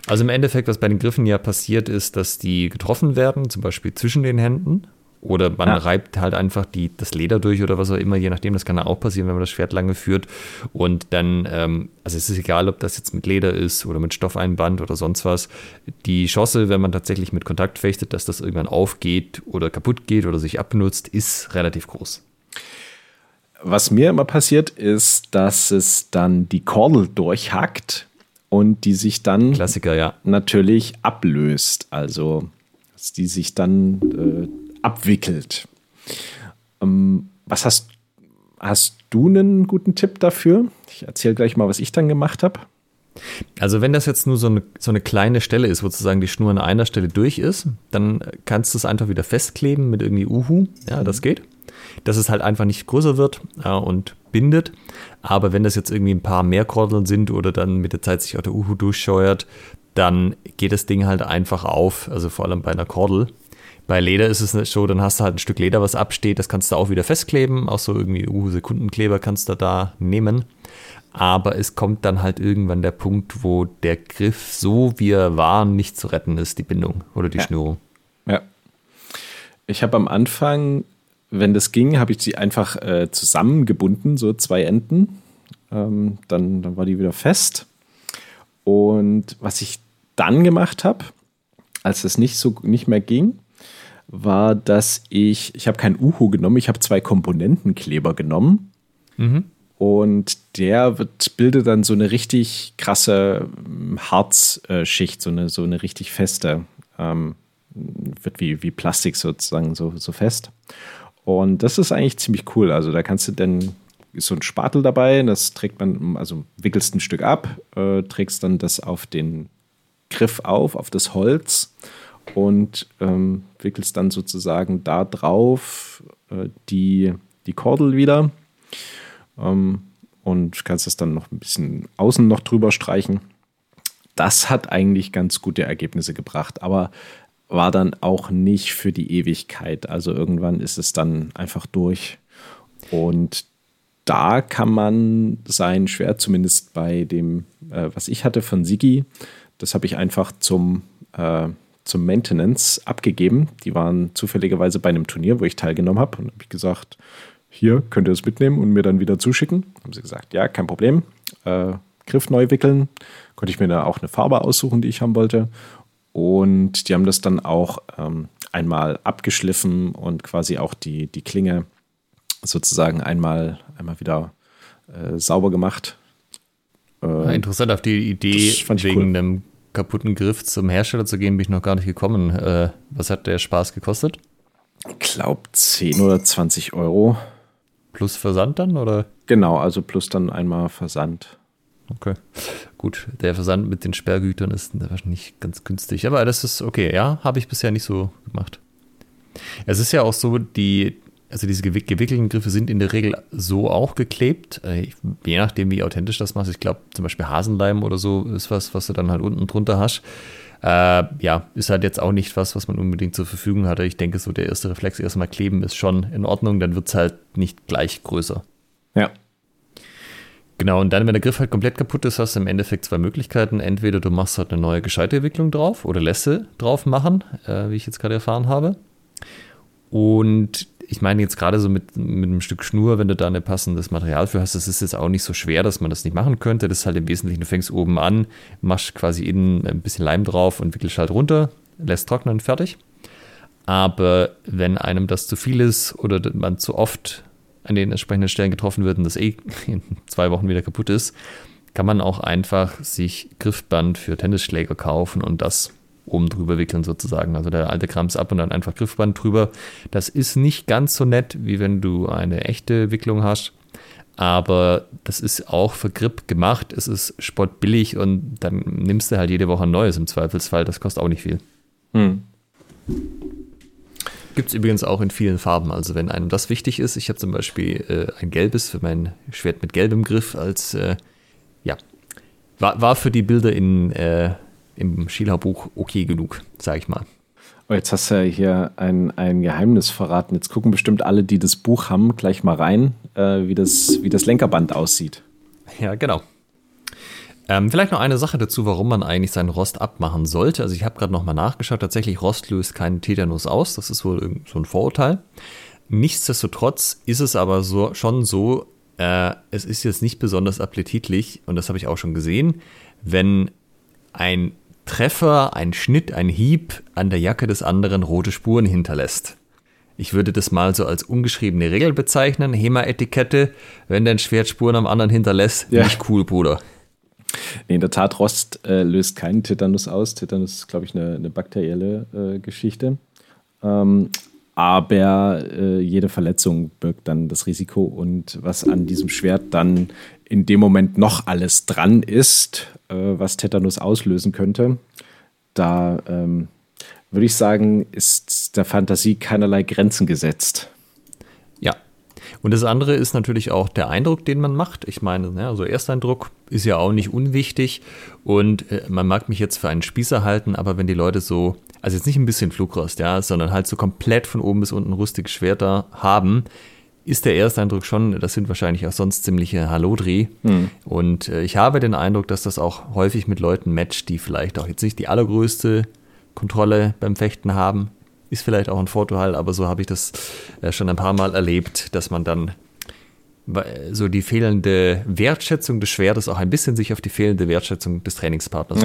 Also im Endeffekt, was bei den Griffen ja passiert, ist, dass die getroffen werden, zum Beispiel zwischen den Händen. Oder man ja. reibt halt einfach die, das Leder durch oder was auch immer, je nachdem. Das kann ja auch passieren, wenn man das Schwert lange führt. Und dann, ähm, also es ist egal, ob das jetzt mit Leder ist oder mit Stoffeinband oder sonst was. Die Chance, wenn man tatsächlich mit Kontakt fechtet, dass das irgendwann aufgeht oder kaputt geht oder sich abnutzt, ist relativ groß. Was mir immer passiert, ist, dass es dann die Kordel durchhackt und die sich dann Klassiker, ja. natürlich ablöst. Also, dass die sich dann äh, abwickelt. Ähm, was hast, hast du einen guten Tipp dafür? Ich erzähle gleich mal, was ich dann gemacht habe. Also wenn das jetzt nur so eine, so eine kleine Stelle ist, wo sozusagen die Schnur an einer Stelle durch ist, dann kannst du es einfach wieder festkleben mit irgendwie Uhu. Ja, das geht. Dass es halt einfach nicht größer wird ja, und bindet. Aber wenn das jetzt irgendwie ein paar mehr Kordeln sind oder dann mit der Zeit sich auch der Uhu durchscheuert, dann geht das Ding halt einfach auf. Also vor allem bei einer Kordel. Bei Leder ist es so, dann hast du halt ein Stück Leder, was absteht, das kannst du auch wieder festkleben. Auch so irgendwie uh, Sekundenkleber kannst du da nehmen. Aber es kommt dann halt irgendwann der Punkt, wo der Griff, so wie er war, nicht zu retten ist, die Bindung oder die ja. Schnürung. Ja. Ich habe am Anfang, wenn das ging, habe ich sie einfach äh, zusammengebunden, so zwei Enden. Ähm, dann, dann war die wieder fest. Und was ich dann gemacht habe, als es nicht so nicht mehr ging, war, dass ich, ich habe kein Uhu genommen, ich habe zwei Komponentenkleber genommen. Mhm. Und der wird, bildet dann so eine richtig krasse ähm, Harzschicht, so eine, so eine richtig feste, ähm, wird wie, wie Plastik sozusagen so, so fest. Und das ist eigentlich ziemlich cool. Also da kannst du dann ist so ein Spatel dabei, das trägt man, also wickelst ein Stück ab, äh, trägst dann das auf den Griff auf, auf das Holz und ähm, wickelst dann sozusagen da drauf äh, die, die Kordel wieder ähm, und kannst es dann noch ein bisschen außen noch drüber streichen. Das hat eigentlich ganz gute Ergebnisse gebracht, aber war dann auch nicht für die Ewigkeit. Also irgendwann ist es dann einfach durch. Und da kann man sein Schwert, zumindest bei dem, äh, was ich hatte von Sigi, das habe ich einfach zum äh, zum Maintenance abgegeben. Die waren zufälligerweise bei einem Turnier, wo ich teilgenommen habe. Und habe ich gesagt, hier könnt ihr es mitnehmen und mir dann wieder zuschicken. Haben sie gesagt, ja, kein Problem. Äh, Griff neu wickeln. Konnte ich mir da auch eine Farbe aussuchen, die ich haben wollte. Und die haben das dann auch ähm, einmal abgeschliffen und quasi auch die, die Klinge sozusagen einmal, einmal wieder äh, sauber gemacht. Äh, Interessant auf die Idee wegen cool. einem kaputten Griff zum Hersteller zu gehen, bin ich noch gar nicht gekommen. Äh, was hat der Spaß gekostet? Ich glaube 10 oder 20 Euro. Plus Versand dann, oder? Genau, also plus dann einmal Versand. Okay. Gut, der Versand mit den Sperrgütern ist wahrscheinlich ganz günstig. Aber das ist okay, ja, habe ich bisher nicht so gemacht. Es ist ja auch so, die also diese gewickelten Griffe sind in der Regel so auch geklebt. Äh, je nachdem, wie authentisch das machst. Ich glaube, zum Beispiel Hasenleim oder so ist was, was du dann halt unten drunter hast. Äh, ja, ist halt jetzt auch nicht was, was man unbedingt zur Verfügung hatte. Ich denke, so der erste Reflex erstmal kleben ist schon in Ordnung. Dann wird es halt nicht gleich größer. Ja. Genau, und dann, wenn der Griff halt komplett kaputt ist, hast du im Endeffekt zwei Möglichkeiten. Entweder du machst halt eine neue Gescheiterwicklung drauf oder lässt sie drauf machen, äh, wie ich jetzt gerade erfahren habe. Und ich meine jetzt gerade so mit, mit einem Stück Schnur, wenn du da ein passendes Material für hast, das ist jetzt auch nicht so schwer, dass man das nicht machen könnte. Das ist halt im Wesentlichen, du fängst oben an, machst quasi innen ein bisschen Leim drauf und wickelst halt runter, lässt trocknen, fertig. Aber wenn einem das zu viel ist oder man zu oft an den entsprechenden Stellen getroffen wird und das eh in zwei Wochen wieder kaputt ist, kann man auch einfach sich Griffband für Tennisschläger kaufen und das oben drüber wickeln sozusagen. Also der alte Krams ab und dann einfach Griffband drüber. Das ist nicht ganz so nett, wie wenn du eine echte Wicklung hast. Aber das ist auch für Grip gemacht. Es ist spottbillig und dann nimmst du halt jede Woche ein neues im Zweifelsfall. Das kostet auch nicht viel. Hm. Gibt es übrigens auch in vielen Farben. Also wenn einem das wichtig ist, ich habe zum Beispiel äh, ein gelbes für mein Schwert mit gelbem Griff als, äh, ja, war, war für die Bilder in äh, im Schieler-Buch okay genug, sage ich mal. Oh, jetzt hast du ja hier ein, ein Geheimnis verraten. Jetzt gucken bestimmt alle, die das Buch haben, gleich mal rein, äh, wie, das, wie das Lenkerband aussieht. Ja, genau. Ähm, vielleicht noch eine Sache dazu, warum man eigentlich seinen Rost abmachen sollte. Also ich habe gerade nochmal nachgeschaut. Tatsächlich, Rost löst keinen Tetanus aus. Das ist wohl so ein Vorurteil. Nichtsdestotrotz ist es aber so, schon so, äh, es ist jetzt nicht besonders appetitlich, und das habe ich auch schon gesehen, wenn ein Treffer, ein Schnitt, ein Hieb an der Jacke des anderen rote Spuren hinterlässt. Ich würde das mal so als ungeschriebene Regel bezeichnen. HEMA-Etikette, wenn dein Schwert Spuren am anderen hinterlässt, ja. nicht cool, Bruder. Nee, in der Tat, Rost äh, löst keinen Tetanus aus. Tetanus ist, glaube ich, eine, eine bakterielle äh, Geschichte. Ähm, aber äh, jede Verletzung birgt dann das Risiko. Und was an diesem Schwert dann in dem Moment noch alles dran ist, äh, was Tetanus auslösen könnte, da ähm, würde ich sagen, ist der Fantasie keinerlei Grenzen gesetzt. Ja. Und das andere ist natürlich auch der Eindruck, den man macht. Ich meine, ne, also Ersteindruck ist ja auch nicht unwichtig. Und äh, man mag mich jetzt für einen Spießer halten, aber wenn die Leute so, also jetzt nicht ein bisschen Flugrost, ja, sondern halt so komplett von oben bis unten rustige Schwerter haben, ist der Ersteindruck schon, das sind wahrscheinlich auch sonst ziemliche Hallodri. Hm. Und äh, ich habe den Eindruck, dass das auch häufig mit Leuten matcht, die vielleicht auch jetzt nicht die allergrößte Kontrolle beim Fechten haben. Ist vielleicht auch ein Vorteil, aber so habe ich das äh, schon ein paar Mal erlebt, dass man dann so die fehlende Wertschätzung des Schwertes auch ein bisschen sich auf die fehlende Wertschätzung des Trainingspartners.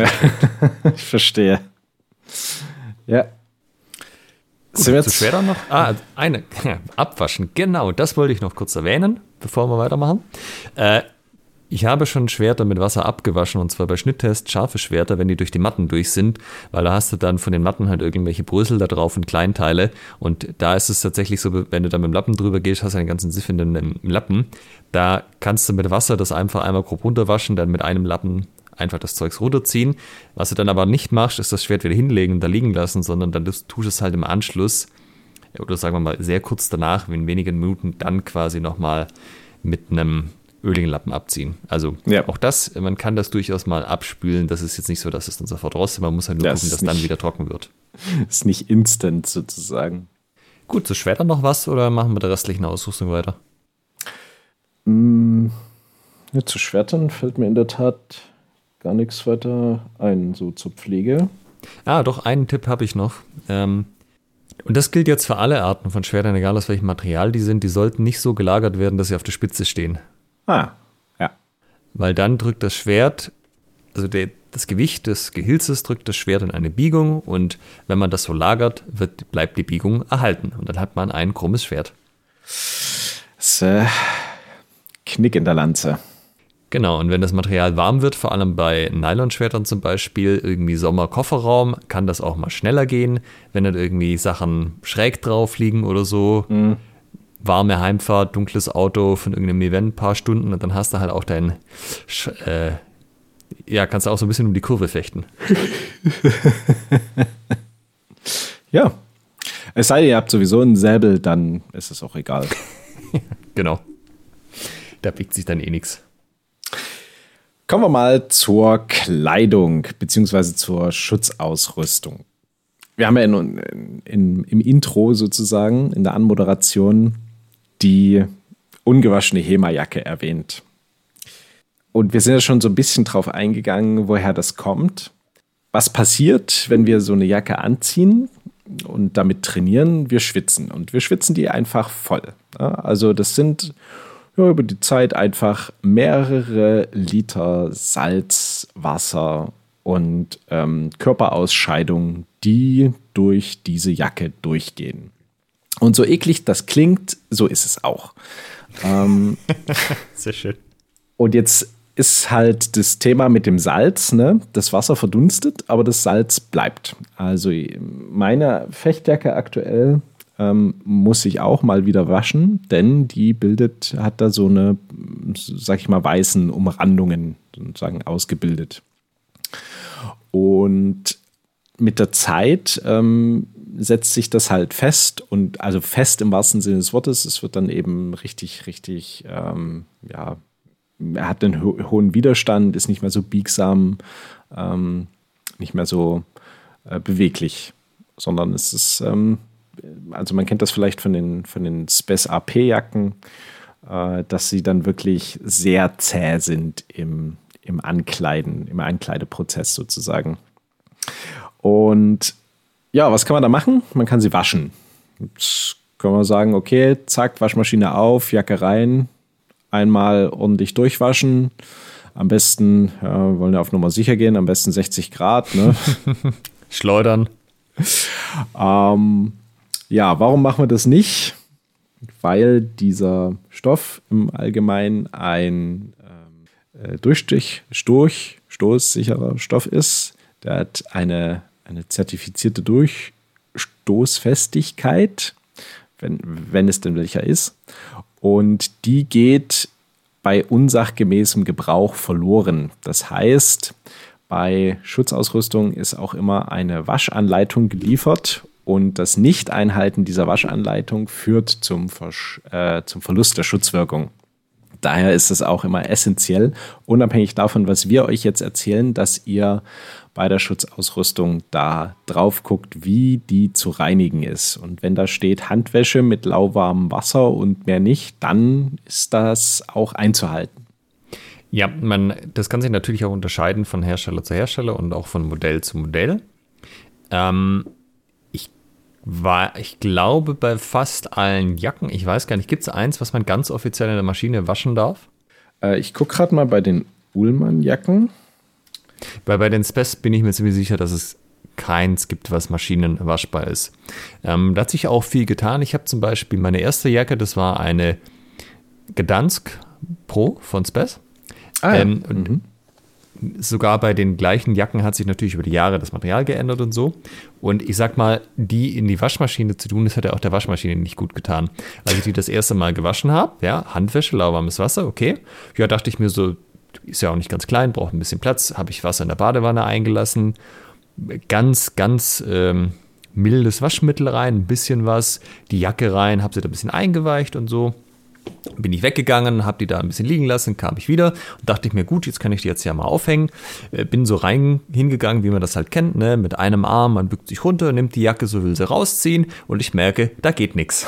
ich verstehe. Ja. Gut, Sind wir jetzt zu schwer noch? Ah, eine. Abwaschen, genau. Das wollte ich noch kurz erwähnen, bevor wir weitermachen. Äh, ich habe schon Schwerter mit Wasser abgewaschen und zwar bei Schnitttests scharfe Schwerter, wenn die durch die Matten durch sind, weil da hast du dann von den Matten halt irgendwelche Brösel da drauf und Kleinteile und da ist es tatsächlich so, wenn du da mit dem Lappen drüber gehst, hast du einen ganzen Siff in dem Lappen. Da kannst du mit Wasser das einfach einmal grob runterwaschen, dann mit einem Lappen einfach das Zeugs runterziehen. Was du dann aber nicht machst, ist das Schwert wieder hinlegen und da liegen lassen, sondern dann tust du es halt im Anschluss oder sagen wir mal sehr kurz danach, in wenigen Minuten, dann quasi nochmal mit einem öligen Lappen abziehen. Also ja. auch das, man kann das durchaus mal abspülen. Das ist jetzt nicht so, dass es dann sofort raus ist. Man muss halt nur das gucken, dass nicht, dann wieder trocken wird. Ist nicht instant sozusagen. Gut, zu Schwertern noch was oder machen wir der restlichen Ausrüstung weiter? Mm, ja, zu Schwertern fällt mir in der Tat gar nichts weiter ein, so zur Pflege. Ah, doch, einen Tipp habe ich noch. Ähm, und das gilt jetzt für alle Arten von Schwertern, egal aus welchem Material die sind. Die sollten nicht so gelagert werden, dass sie auf der Spitze stehen. Ah, ja. Weil dann drückt das Schwert, also der, das Gewicht des Gehilzes drückt das Schwert in eine Biegung und wenn man das so lagert, wird, bleibt die Biegung erhalten und dann hat man ein krummes Schwert. Das äh, Knick in der Lanze. Genau, und wenn das Material warm wird, vor allem bei Nylonschwertern zum Beispiel, irgendwie Sommerkofferraum, kann das auch mal schneller gehen, wenn dann irgendwie Sachen schräg drauf liegen oder so. Mhm warme Heimfahrt, dunkles Auto von irgendeinem Event, ein paar Stunden und dann hast du halt auch dein, äh, ja, kannst du auch so ein bisschen um die Kurve fechten. ja. Es sei denn, ihr habt sowieso einen Säbel, dann ist es auch egal. genau. Da biegt sich dann eh nichts. Kommen wir mal zur Kleidung beziehungsweise zur Schutzausrüstung. Wir haben ja in, in, im Intro sozusagen, in der Anmoderation, die ungewaschene Hema-Jacke erwähnt. Und wir sind ja schon so ein bisschen drauf eingegangen, woher das kommt. Was passiert, wenn wir so eine Jacke anziehen und damit trainieren? Wir schwitzen und wir schwitzen die einfach voll. Also das sind ja, über die Zeit einfach mehrere Liter Salz, Wasser und ähm, Körperausscheidung, die durch diese Jacke durchgehen. Und so eklig das klingt, so ist es auch. Ähm, Sehr schön. Und jetzt ist halt das Thema mit dem Salz, ne? Das Wasser verdunstet, aber das Salz bleibt. Also meine Fechtjacke aktuell ähm, muss ich auch mal wieder waschen, denn die bildet, hat da so eine, sag ich mal, weißen Umrandungen sozusagen ausgebildet. Und mit der Zeit ähm, setzt sich das halt fest und also fest im wahrsten Sinne des Wortes. Es wird dann eben richtig, richtig, ähm, ja, er hat einen ho hohen Widerstand, ist nicht mehr so biegsam, ähm, nicht mehr so äh, beweglich, sondern es ist, ähm, also man kennt das vielleicht von den, von den Spes AP-Jacken, äh, dass sie dann wirklich sehr zäh sind im, im Ankleiden, im Ankleideprozess sozusagen. Und ja, was kann man da machen? Man kann sie waschen. Jetzt können wir sagen, okay, zack, Waschmaschine auf, Jacke rein, einmal ordentlich durchwaschen. Am besten, ja, wir wollen ja auf Nummer sicher gehen, am besten 60 Grad. Ne? Schleudern. ähm, ja, warum machen wir das nicht? Weil dieser Stoff im Allgemeinen ein ähm, äh, Durchstich, Storch, stoßsicherer Stoff ist. Der hat eine eine zertifizierte Durchstoßfestigkeit, wenn, wenn es denn welcher ist. Und die geht bei unsachgemäßem Gebrauch verloren. Das heißt, bei Schutzausrüstung ist auch immer eine Waschanleitung geliefert und das Nicht-Einhalten dieser Waschanleitung führt zum, Versch äh, zum Verlust der Schutzwirkung. Daher ist es auch immer essentiell, unabhängig davon, was wir euch jetzt erzählen, dass ihr bei der Schutzausrüstung da drauf guckt, wie die zu reinigen ist. Und wenn da steht Handwäsche mit lauwarmem Wasser und mehr nicht, dann ist das auch einzuhalten. Ja, man, das kann sich natürlich auch unterscheiden von Hersteller zu Hersteller und auch von Modell zu Modell. Ähm, War, ich glaube, bei fast allen Jacken, ich weiß gar nicht, gibt es eins, was man ganz offiziell in der Maschine waschen darf? Äh, ich gucke gerade mal bei den Ullmann-Jacken. Weil bei den Spes bin ich mir ziemlich sicher, dass es keins gibt, was maschinenwaschbar ist. Ähm, da hat sich auch viel getan. Ich habe zum Beispiel meine erste Jacke, das war eine Gdansk Pro von Spes. Ah, ja. ähm, mhm sogar bei den gleichen Jacken hat sich natürlich über die Jahre das Material geändert und so. Und ich sag mal, die in die Waschmaschine zu tun, das hat ja auch der Waschmaschine nicht gut getan. Als ich die das erste Mal gewaschen habe, ja, Handwäsche, lauwarmes Wasser, okay. Ja, dachte ich mir so, ist ja auch nicht ganz klein, braucht ein bisschen Platz. Habe ich Wasser in der Badewanne eingelassen. Ganz, ganz ähm, mildes Waschmittel rein, ein bisschen was. Die Jacke rein, habe sie da ein bisschen eingeweicht und so bin ich weggegangen, habe die da ein bisschen liegen lassen, kam ich wieder und dachte ich mir, gut, jetzt kann ich die jetzt ja mal aufhängen. Äh, bin so rein hingegangen, wie man das halt kennt, ne? mit einem Arm, man bückt sich runter, nimmt die Jacke, so will sie rausziehen und ich merke, da geht nichts.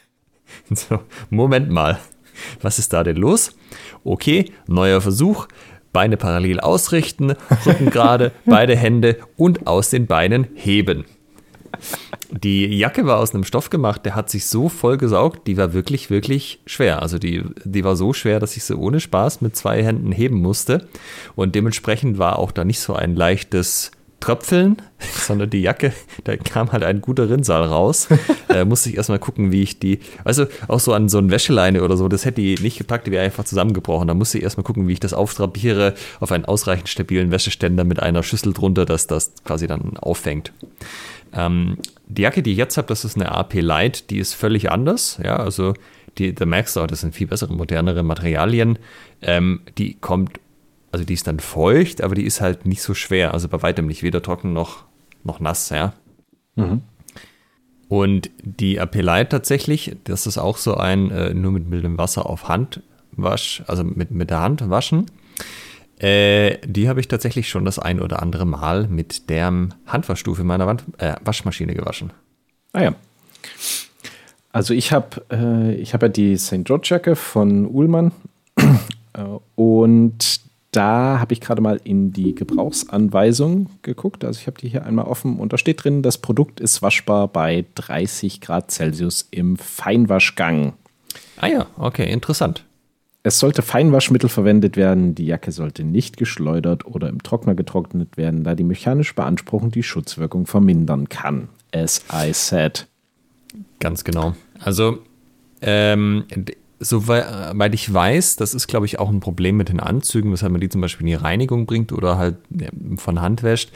so, Moment mal, was ist da denn los? Okay, neuer Versuch. Beine parallel ausrichten, Rücken gerade, beide Hände und aus den Beinen heben. Die Jacke war aus einem Stoff gemacht, der hat sich so voll gesaugt, die war wirklich, wirklich schwer. Also die, die war so schwer, dass ich sie ohne Spaß mit zwei Händen heben musste. Und dementsprechend war auch da nicht so ein leichtes Tröpfeln, sondern die Jacke, da kam halt ein guter Rinnsal raus. äh, musste ich erstmal gucken, wie ich die, also auch so an so ein Wäscheleine oder so, das hätte die nicht gepackt, die wäre einfach zusammengebrochen. Da musste ich erstmal gucken, wie ich das auftrapiere auf einen ausreichend stabilen Wäscheständer mit einer Schüssel drunter, dass das quasi dann auffängt. Ähm, die Jacke, die ich jetzt habe, das ist eine AP Light, die ist völlig anders. Ja, also die, da merkst du auch, das sind viel bessere, modernere Materialien. Ähm, die kommt, also die ist dann feucht, aber die ist halt nicht so schwer. Also bei weitem nicht, weder trocken noch, noch nass, ja. Mhm. Und die AP Light tatsächlich, das ist auch so ein äh, nur mit mildem Wasser auf Hand wasch, also mit, mit der Hand waschen. Äh, die habe ich tatsächlich schon das ein oder andere Mal mit der Handwaschstufe meiner Wand, äh, Waschmaschine gewaschen. Ah ja. Also ich habe äh, hab ja die St. George Jacke von Uhlmann äh, und da habe ich gerade mal in die Gebrauchsanweisung geguckt. Also ich habe die hier einmal offen und da steht drin, das Produkt ist waschbar bei 30 Grad Celsius im Feinwaschgang. Ah ja, okay, interessant. Es sollte Feinwaschmittel verwendet werden, die Jacke sollte nicht geschleudert oder im Trockner getrocknet werden, da die mechanische Beanspruchung die Schutzwirkung vermindern kann. As I said. Ganz genau. Also ähm, Soweit ich weiß, das ist, glaube ich, auch ein Problem mit den Anzügen, weshalb man die zum Beispiel in die Reinigung bringt oder halt von Hand wäscht.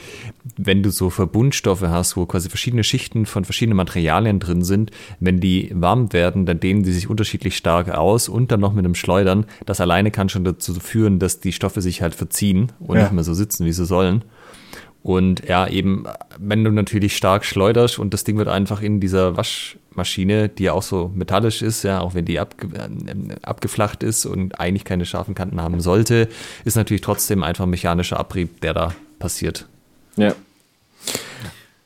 Wenn du so Verbundstoffe hast, wo quasi verschiedene Schichten von verschiedenen Materialien drin sind, wenn die warm werden, dann dehnen die sich unterschiedlich stark aus und dann noch mit einem Schleudern. Das alleine kann schon dazu führen, dass die Stoffe sich halt verziehen und ja. nicht mehr so sitzen, wie sie sollen. Und ja, eben, wenn du natürlich stark schleuderst und das Ding wird einfach in dieser Waschmaschine, die ja auch so metallisch ist, ja, auch wenn die abge äh, abgeflacht ist und eigentlich keine scharfen Kanten haben sollte, ist natürlich trotzdem einfach ein mechanischer Abrieb, der da passiert. Ja.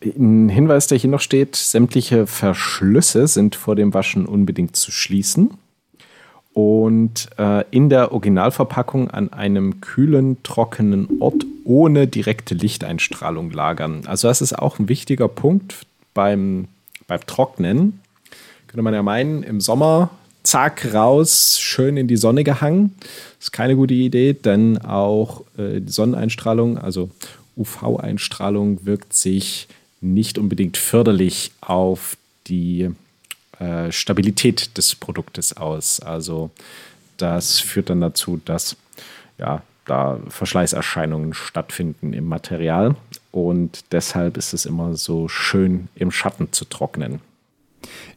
Ein Hinweis, der hier noch steht: sämtliche Verschlüsse sind vor dem Waschen unbedingt zu schließen und äh, in der Originalverpackung an einem kühlen, trockenen Ort ohne direkte Lichteinstrahlung lagern. Also das ist auch ein wichtiger Punkt beim, beim Trocknen. Könnte man ja meinen, im Sommer, zack, raus, schön in die Sonne gehangen. Ist keine gute Idee, denn auch äh, die Sonneneinstrahlung, also UV-Einstrahlung, wirkt sich nicht unbedingt förderlich auf die äh, Stabilität des Produktes aus. Also das führt dann dazu, dass ja, da Verschleißerscheinungen stattfinden im Material und deshalb ist es immer so schön im Schatten zu trocknen.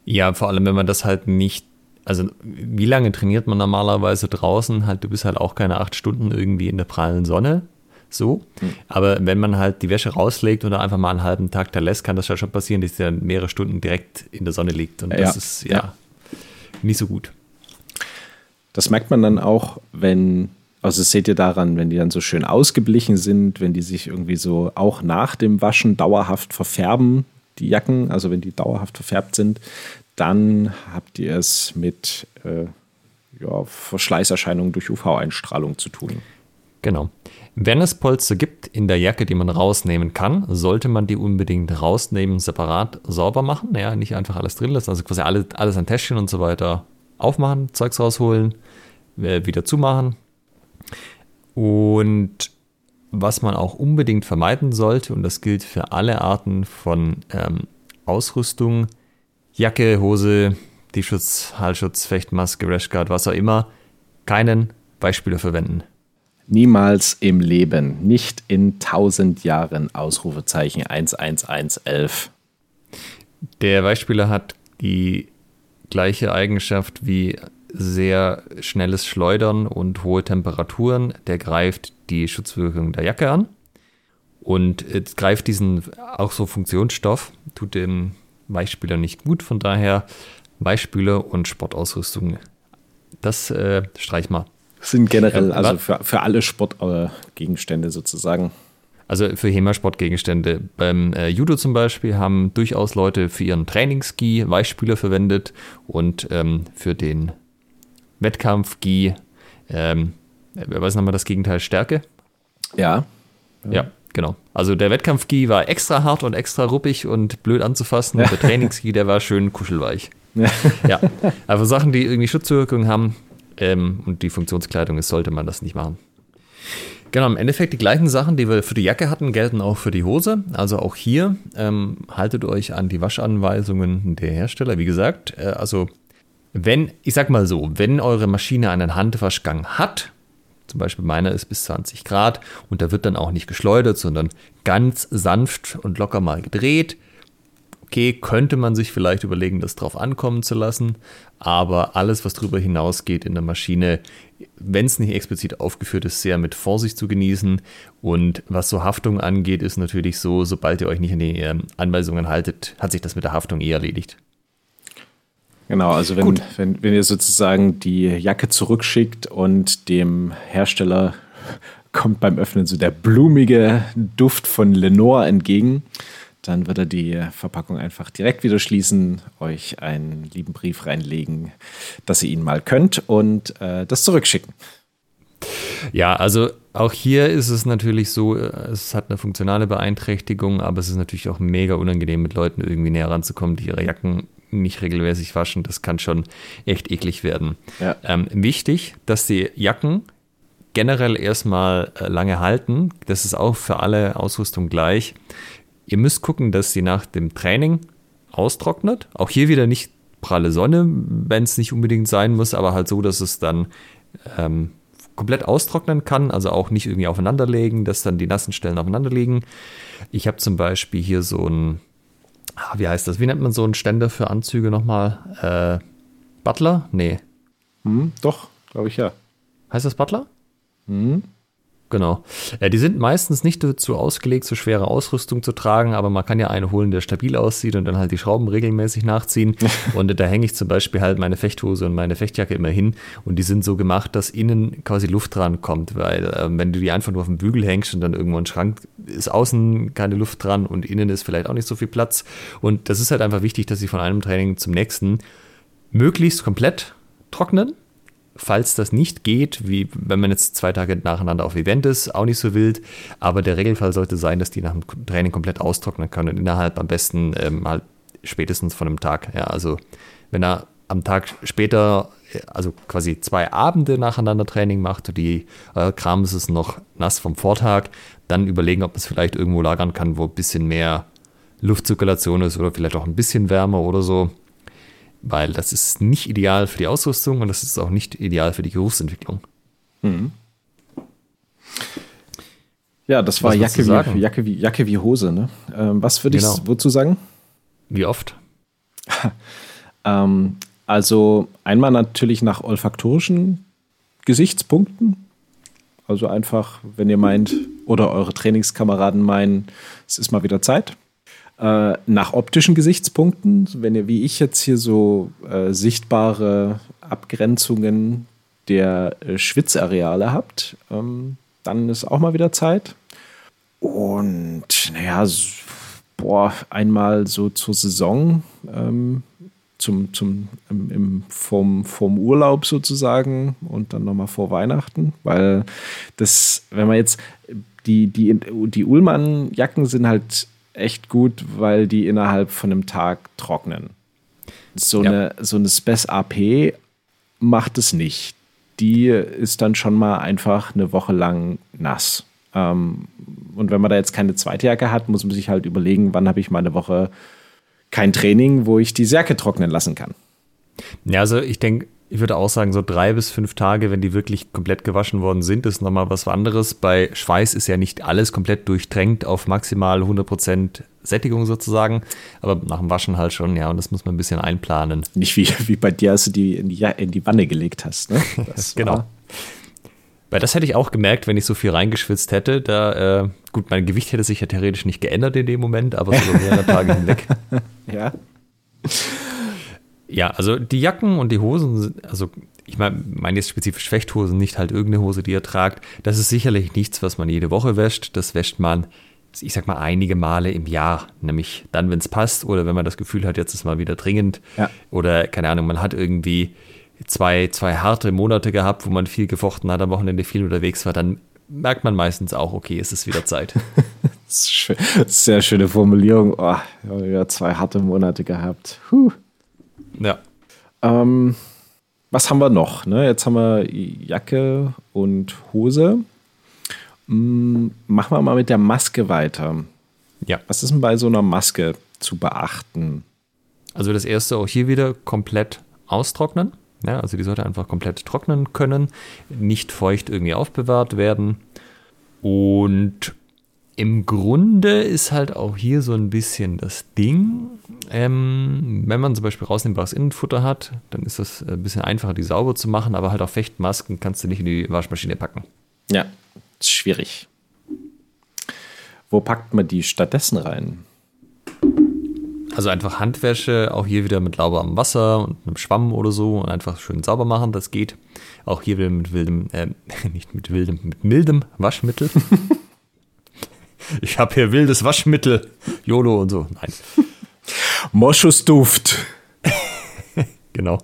Ja, vor allem wenn man das halt nicht also wie lange trainiert man normalerweise draußen? Halt, du bist halt auch keine acht Stunden irgendwie in der prallen Sonne so. Mhm. Aber wenn man halt die Wäsche rauslegt oder einfach mal einen halben Tag da lässt, kann das ja schon passieren, dass sie dann mehrere Stunden direkt in der Sonne liegt. Und das ja. ist ja, ja, nicht so gut. Das merkt man dann auch, wenn, also das seht ihr daran, wenn die dann so schön ausgeblichen sind, wenn die sich irgendwie so auch nach dem Waschen dauerhaft verfärben, die Jacken, also wenn die dauerhaft verfärbt sind, dann habt ihr es mit äh, ja, Verschleißerscheinungen durch UV-Einstrahlung zu tun. Genau. Wenn es Polster gibt in der Jacke, die man rausnehmen kann, sollte man die unbedingt rausnehmen, separat sauber machen. Ja, nicht einfach alles drin lassen. Also quasi alles, alles an Täschchen und so weiter aufmachen, Zeugs rausholen, äh, wieder zumachen. Und was man auch unbedingt vermeiden sollte, und das gilt für alle Arten von ähm, Ausrüstung, Jacke, Hose, T-Schutz, Halsschutz, Fechtmaske, Rashguard, was auch immer, keinen Beispieler verwenden. Niemals im Leben, nicht in tausend Jahren, Ausrufezeichen 11111. Der Beispieler hat die gleiche Eigenschaft wie sehr schnelles Schleudern und hohe Temperaturen. Der greift die Schutzwirkung der Jacke an und greift diesen auch so Funktionsstoff, tut dem Weichspüler nicht gut. Von daher Weichspüler und Sportausrüstung, das äh, streich mal sind generell, also für, für alle Sportgegenstände sozusagen. Also für HEMA-Sportgegenstände. Beim äh, Judo zum Beispiel haben durchaus Leute für ihren Trainingsgi Weichspüler verwendet und ähm, für den Wettkampfgi, ähm, was ist nochmal das Gegenteil, Stärke? Ja. Ja, genau. Also der Wettkampfgi war extra hart und extra ruppig und blöd anzufassen. Und der Trainingsgi, der war schön kuschelweich. ja, aber Sachen, die irgendwie Schutzwirkung haben, ähm, und die Funktionskleidung ist, sollte man das nicht machen. Genau, im Endeffekt die gleichen Sachen, die wir für die Jacke hatten, gelten auch für die Hose. Also auch hier ähm, haltet euch an die Waschanweisungen der Hersteller. Wie gesagt, äh, also wenn, ich sag mal so, wenn eure Maschine einen Handwaschgang hat, zum Beispiel meiner ist bis 20 Grad und da wird dann auch nicht geschleudert, sondern ganz sanft und locker mal gedreht, okay, könnte man sich vielleicht überlegen, das drauf ankommen zu lassen, aber alles, was darüber hinausgeht in der Maschine, wenn es nicht explizit aufgeführt ist, sehr mit Vorsicht zu genießen. Und was so Haftung angeht, ist natürlich so, sobald ihr euch nicht an die ähm, Anweisungen haltet, hat sich das mit der Haftung eh erledigt. Genau, also wenn, wenn, wenn ihr sozusagen die Jacke zurückschickt und dem Hersteller kommt beim Öffnen so der blumige Duft von Lenore entgegen, dann wird er die Verpackung einfach direkt wieder schließen, euch einen lieben Brief reinlegen, dass ihr ihn mal könnt und äh, das zurückschicken. Ja, also auch hier ist es natürlich so, äh, es hat eine funktionale Beeinträchtigung, aber es ist natürlich auch mega unangenehm, mit Leuten irgendwie näher ranzukommen, die ihre Jacken nicht regelmäßig waschen. Das kann schon echt eklig werden. Ja. Ähm, wichtig, dass die Jacken generell erstmal äh, lange halten. Das ist auch für alle Ausrüstung gleich. Ihr müsst gucken, dass sie nach dem Training austrocknet. Auch hier wieder nicht pralle Sonne, wenn es nicht unbedingt sein muss, aber halt so, dass es dann ähm, komplett austrocknen kann, also auch nicht irgendwie aufeinanderlegen, dass dann die nassen Stellen aufeinander liegen. Ich habe zum Beispiel hier so ein, ah, wie heißt das, wie nennt man so einen Ständer für Anzüge nochmal? Äh, Butler? Nee. Hm, doch, glaube ich ja. Heißt das Butler? Hm. Genau. Ja, die sind meistens nicht dazu ausgelegt, so schwere Ausrüstung zu tragen, aber man kann ja eine holen, der stabil aussieht und dann halt die Schrauben regelmäßig nachziehen. und da hänge ich zum Beispiel halt meine Fechthose und meine Fechtjacke immer hin und die sind so gemacht, dass innen quasi Luft dran kommt, weil äh, wenn du die einfach nur auf den Bügel hängst und dann irgendwo ein Schrank ist außen keine Luft dran und innen ist vielleicht auch nicht so viel Platz. Und das ist halt einfach wichtig, dass sie von einem Training zum nächsten möglichst komplett trocknen Falls das nicht geht, wie wenn man jetzt zwei Tage nacheinander auf Event ist, auch nicht so wild. Aber der Regelfall sollte sein, dass die nach dem Training komplett austrocknen können und innerhalb am besten ähm, halt spätestens von einem Tag. Ja, also wenn er am Tag später, also quasi zwei Abende nacheinander Training macht und die äh, Kram ist es noch nass vom Vortag, dann überlegen, ob man es vielleicht irgendwo lagern kann, wo ein bisschen mehr Luftzirkulation ist oder vielleicht auch ein bisschen wärmer oder so weil das ist nicht ideal für die Ausrüstung und das ist auch nicht ideal für die Geruchsentwicklung. Mhm. Ja, das war Jacke wie, Jacke, wie, Jacke wie Hose. Ne? Ähm, was würde genau. ich wozu sagen? Wie oft? ähm, also einmal natürlich nach olfaktorischen Gesichtspunkten. Also einfach, wenn ihr meint oder eure Trainingskameraden meinen, es ist mal wieder Zeit. Äh, nach optischen Gesichtspunkten, wenn ihr wie ich jetzt hier so äh, sichtbare Abgrenzungen der äh, Schwitzareale habt, ähm, dann ist auch mal wieder Zeit. Und naja, boah, einmal so zur Saison ähm, zum, zum, im, im, vom, vom Urlaub sozusagen und dann nochmal vor Weihnachten, weil das, wenn man jetzt, die, die, die Ullmann-Jacken sind halt echt gut, weil die innerhalb von einem Tag trocknen. So ja. eine, so eine Spes AP macht es nicht. Die ist dann schon mal einfach eine Woche lang nass. Ähm, und wenn man da jetzt keine zweite Jacke hat, muss man sich halt überlegen, wann habe ich mal eine Woche kein Training, wo ich die Jacke trocknen lassen kann. Ja, also ich denke, ich würde auch sagen, so drei bis fünf Tage, wenn die wirklich komplett gewaschen worden sind, ist nochmal was anderes. Bei Schweiß ist ja nicht alles komplett durchtränkt auf maximal 100% Sättigung sozusagen, aber nach dem Waschen halt schon, ja, und das muss man ein bisschen einplanen. Nicht wie, wie bei dir, als du die in die, in die Wanne gelegt hast, ne? genau. Weil das hätte ich auch gemerkt, wenn ich so viel reingeschwitzt hätte. Da, äh, gut, mein Gewicht hätte sich ja theoretisch nicht geändert in dem Moment, aber so mehrere Tage hinweg. Ja. Ja, also die Jacken und die Hosen, also ich meine mein jetzt spezifisch Fechthosen, nicht halt irgendeine Hose, die ihr tragt. Das ist sicherlich nichts, was man jede Woche wäscht. Das wäscht man, ich sag mal, einige Male im Jahr. Nämlich dann, wenn es passt oder wenn man das Gefühl hat, jetzt ist mal wieder dringend. Ja. Oder, keine Ahnung, man hat irgendwie zwei, zwei harte Monate gehabt, wo man viel gefochten hat, am Wochenende viel unterwegs war, dann merkt man meistens auch, okay, es ist wieder Zeit. sehr schöne Formulierung. Oh, ja, zwei harte Monate gehabt. Huh. Ja. Ähm, was haben wir noch? Ne? Jetzt haben wir Jacke und Hose. Hm, machen wir mal mit der Maske weiter. Ja. Was ist denn bei so einer Maske zu beachten? Also das erste auch hier wieder komplett austrocknen. Ja, also die sollte einfach komplett trocknen können, nicht feucht irgendwie aufbewahrt werden. Und im Grunde ist halt auch hier so ein bisschen das Ding, ähm, wenn man zum Beispiel rausnehmbares Innenfutter hat, dann ist das ein bisschen einfacher, die sauber zu machen, aber halt auch Fechtmasken kannst du nicht in die Waschmaschine packen. Ja, ist schwierig. Wo packt man die stattdessen rein? Also einfach Handwäsche, auch hier wieder mit lauwarmem Wasser und einem Schwamm oder so und einfach schön sauber machen, das geht. Auch hier wieder mit wildem, äh, nicht mit wildem, mit mildem Waschmittel. ich habe hier wildes Waschmittel, YOLO und so. Nein. Moschusduft. genau.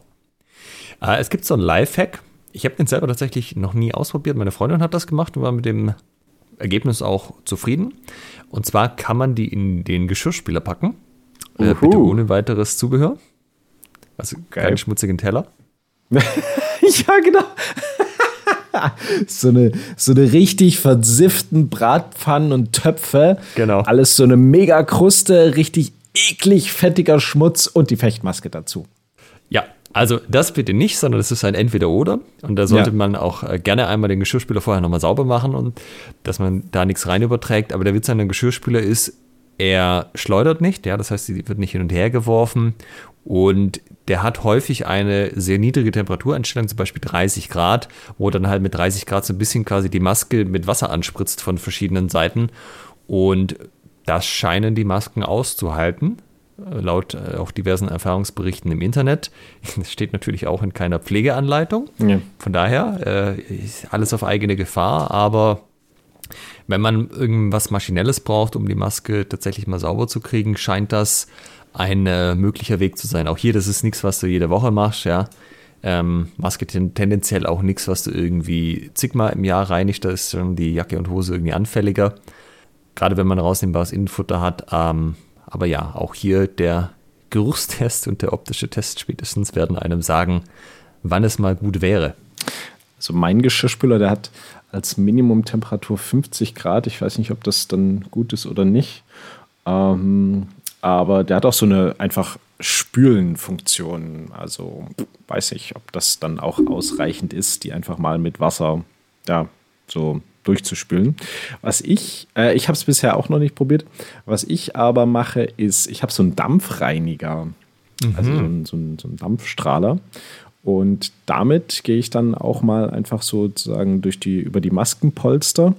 Äh, es gibt so einen Lifehack. Ich habe den selber tatsächlich noch nie ausprobiert. Meine Freundin hat das gemacht und war mit dem Ergebnis auch zufrieden. Und zwar kann man die in den Geschirrspüler packen äh, bitte ohne weiteres Zubehör. Also Geil. keinen schmutzigen Teller. ja, genau. so, eine, so eine richtig versifften Bratpfannen und Töpfe. Genau. Alles so eine mega Kruste, richtig eklig fettiger Schmutz und die Fechtmaske dazu. Ja, also das bitte nicht, sondern das ist ein Entweder-Oder. Und da sollte ja. man auch äh, gerne einmal den Geschirrspüler vorher nochmal sauber machen und dass man da nichts rein überträgt. Aber der Witz an dem Geschirrspüler ist, er schleudert nicht, ja, das heißt, sie wird nicht hin und her geworfen und der hat häufig eine sehr niedrige Temperatureinstellung, zum Beispiel 30 Grad, wo dann halt mit 30 Grad so ein bisschen quasi die Maske mit Wasser anspritzt von verschiedenen Seiten und das scheinen die Masken auszuhalten, laut äh, auch diversen Erfahrungsberichten im Internet. Das steht natürlich auch in keiner Pflegeanleitung. Ja. Von daher äh, alles auf eigene Gefahr, aber wenn man irgendwas Maschinelles braucht, um die Maske tatsächlich mal sauber zu kriegen, scheint das ein äh, möglicher Weg zu sein. Auch hier, das ist nichts, was du jede Woche machst, ja. Ähm, Maske tendenziell auch nichts, was du irgendwie zigmal im Jahr reinigst, da ist schon die Jacke und Hose irgendwie anfälliger. Gerade wenn man rausnehmbares Innenfutter hat. Ähm, aber ja, auch hier der Geruchstest und der optische Test spätestens werden einem sagen, wann es mal gut wäre. Also mein Geschirrspüler, der hat als Minimumtemperatur 50 Grad. Ich weiß nicht, ob das dann gut ist oder nicht. Ähm, aber der hat auch so eine einfach Spülen-Funktion. Also weiß ich, ob das dann auch ausreichend ist, die einfach mal mit Wasser ja, so durchzuspülen. Was ich, äh, ich habe es bisher auch noch nicht probiert. Was ich aber mache, ist, ich habe so einen Dampfreiniger. Mhm. Also so einen, so, einen, so einen Dampfstrahler. Und damit gehe ich dann auch mal einfach sozusagen durch die, über die Maskenpolster,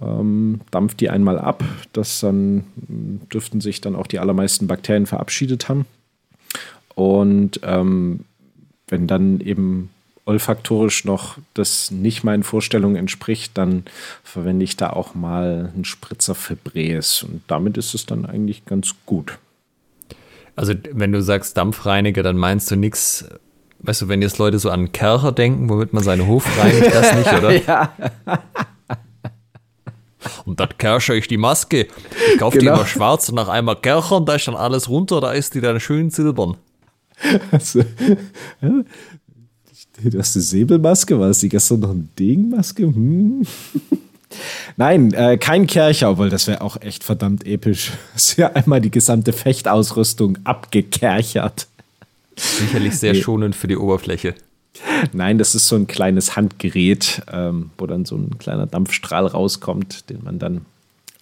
ähm, dampft die einmal ab. Das dann dürften sich dann auch die allermeisten Bakterien verabschiedet haben. Und ähm, wenn dann eben olfaktorisch noch das nicht meinen Vorstellungen entspricht, dann verwende ich da auch mal einen Spritzer Febreze. Und damit ist es dann eigentlich ganz gut. Also, wenn du sagst Dampfreiniger, dann meinst du nichts, weißt du, wenn jetzt Leute so an Kercher denken, womit man seinen Hof reinigt, das nicht, oder? ja. Und das Kerscher ist die Maske. Ich kaufe genau. die immer schwarz und nach einmal Kerchern, da ist dann alles runter, da ist die dann schön silbern. Also, ja, du hast eine Säbelmaske, war es die gestern noch eine Degenmaske? Hm. Nein, äh, kein Kercher, obwohl das wäre auch echt verdammt episch. Es wäre einmal die gesamte Fechtausrüstung abgekerchert. Sicherlich sehr nee. schonend für die Oberfläche. Nein, das ist so ein kleines Handgerät, ähm, wo dann so ein kleiner Dampfstrahl rauskommt, den man dann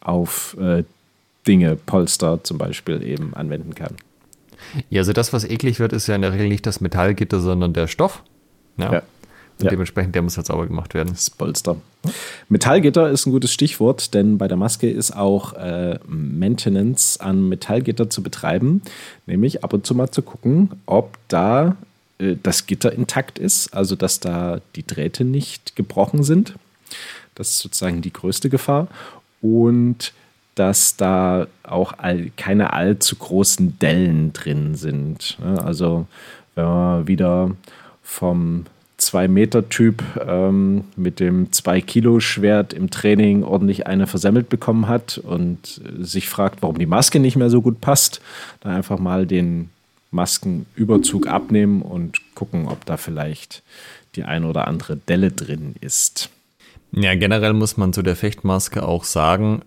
auf äh, Dinge, Polster zum Beispiel eben anwenden kann. Ja, also das, was eklig wird, ist ja in der Regel nicht das Metallgitter, sondern der Stoff. Ja. ja. Und ja. dementsprechend, der muss halt sauber gemacht werden. Das Polster. Metallgitter ist ein gutes Stichwort, denn bei der Maske ist auch äh, Maintenance an Metallgitter zu betreiben, nämlich ab und zu mal zu gucken, ob da äh, das Gitter intakt ist, also dass da die Drähte nicht gebrochen sind. Das ist sozusagen die größte Gefahr. Und dass da auch all, keine allzu großen Dellen drin sind. Also wenn man wieder vom 2-Meter-Typ ähm, mit dem 2-Kilo-Schwert im Training ordentlich eine versemmelt bekommen hat und sich fragt, warum die Maske nicht mehr so gut passt, dann einfach mal den Maskenüberzug abnehmen und gucken, ob da vielleicht die eine oder andere Delle drin ist. Ja, generell muss man zu der Fechtmaske auch sagen,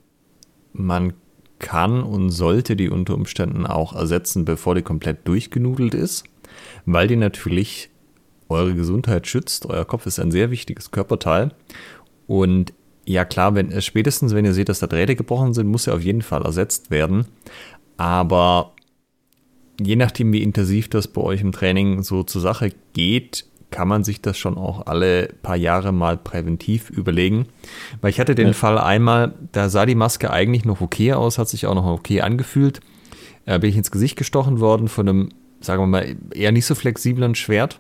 man kann und sollte die unter Umständen auch ersetzen, bevor die komplett durchgenudelt ist, weil die natürlich eure Gesundheit schützt. Euer Kopf ist ein sehr wichtiges Körperteil. Und ja klar, wenn spätestens wenn ihr seht, dass da Drähte gebrochen sind, muss er auf jeden Fall ersetzt werden. Aber je nachdem, wie intensiv das bei euch im Training so zur Sache geht, kann man sich das schon auch alle paar Jahre mal präventiv überlegen. Weil ich hatte den ja. Fall einmal, da sah die Maske eigentlich noch okay aus, hat sich auch noch okay angefühlt. Da bin ich ins Gesicht gestochen worden von einem, sagen wir mal, eher nicht so flexiblen Schwert.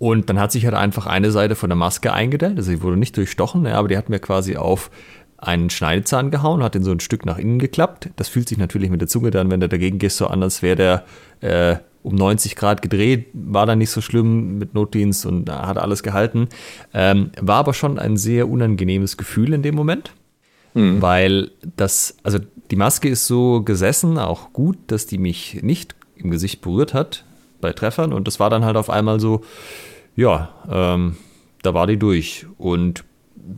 Und dann hat sich halt einfach eine Seite von der Maske eingedellt. Also sie wurde nicht durchstochen, aber die hat mir quasi auf einen Schneidezahn gehauen, hat den so ein Stück nach innen geklappt. Das fühlt sich natürlich mit der Zunge dann, wenn du dagegen gehst, so an, als wäre der äh, um 90 Grad gedreht. War dann nicht so schlimm mit Notdienst und hat alles gehalten. Ähm, war aber schon ein sehr unangenehmes Gefühl in dem Moment. Mhm. Weil das, also die Maske ist so gesessen, auch gut, dass die mich nicht im Gesicht berührt hat bei Treffern. Und das war dann halt auf einmal so, ja, ähm, da war die durch. Und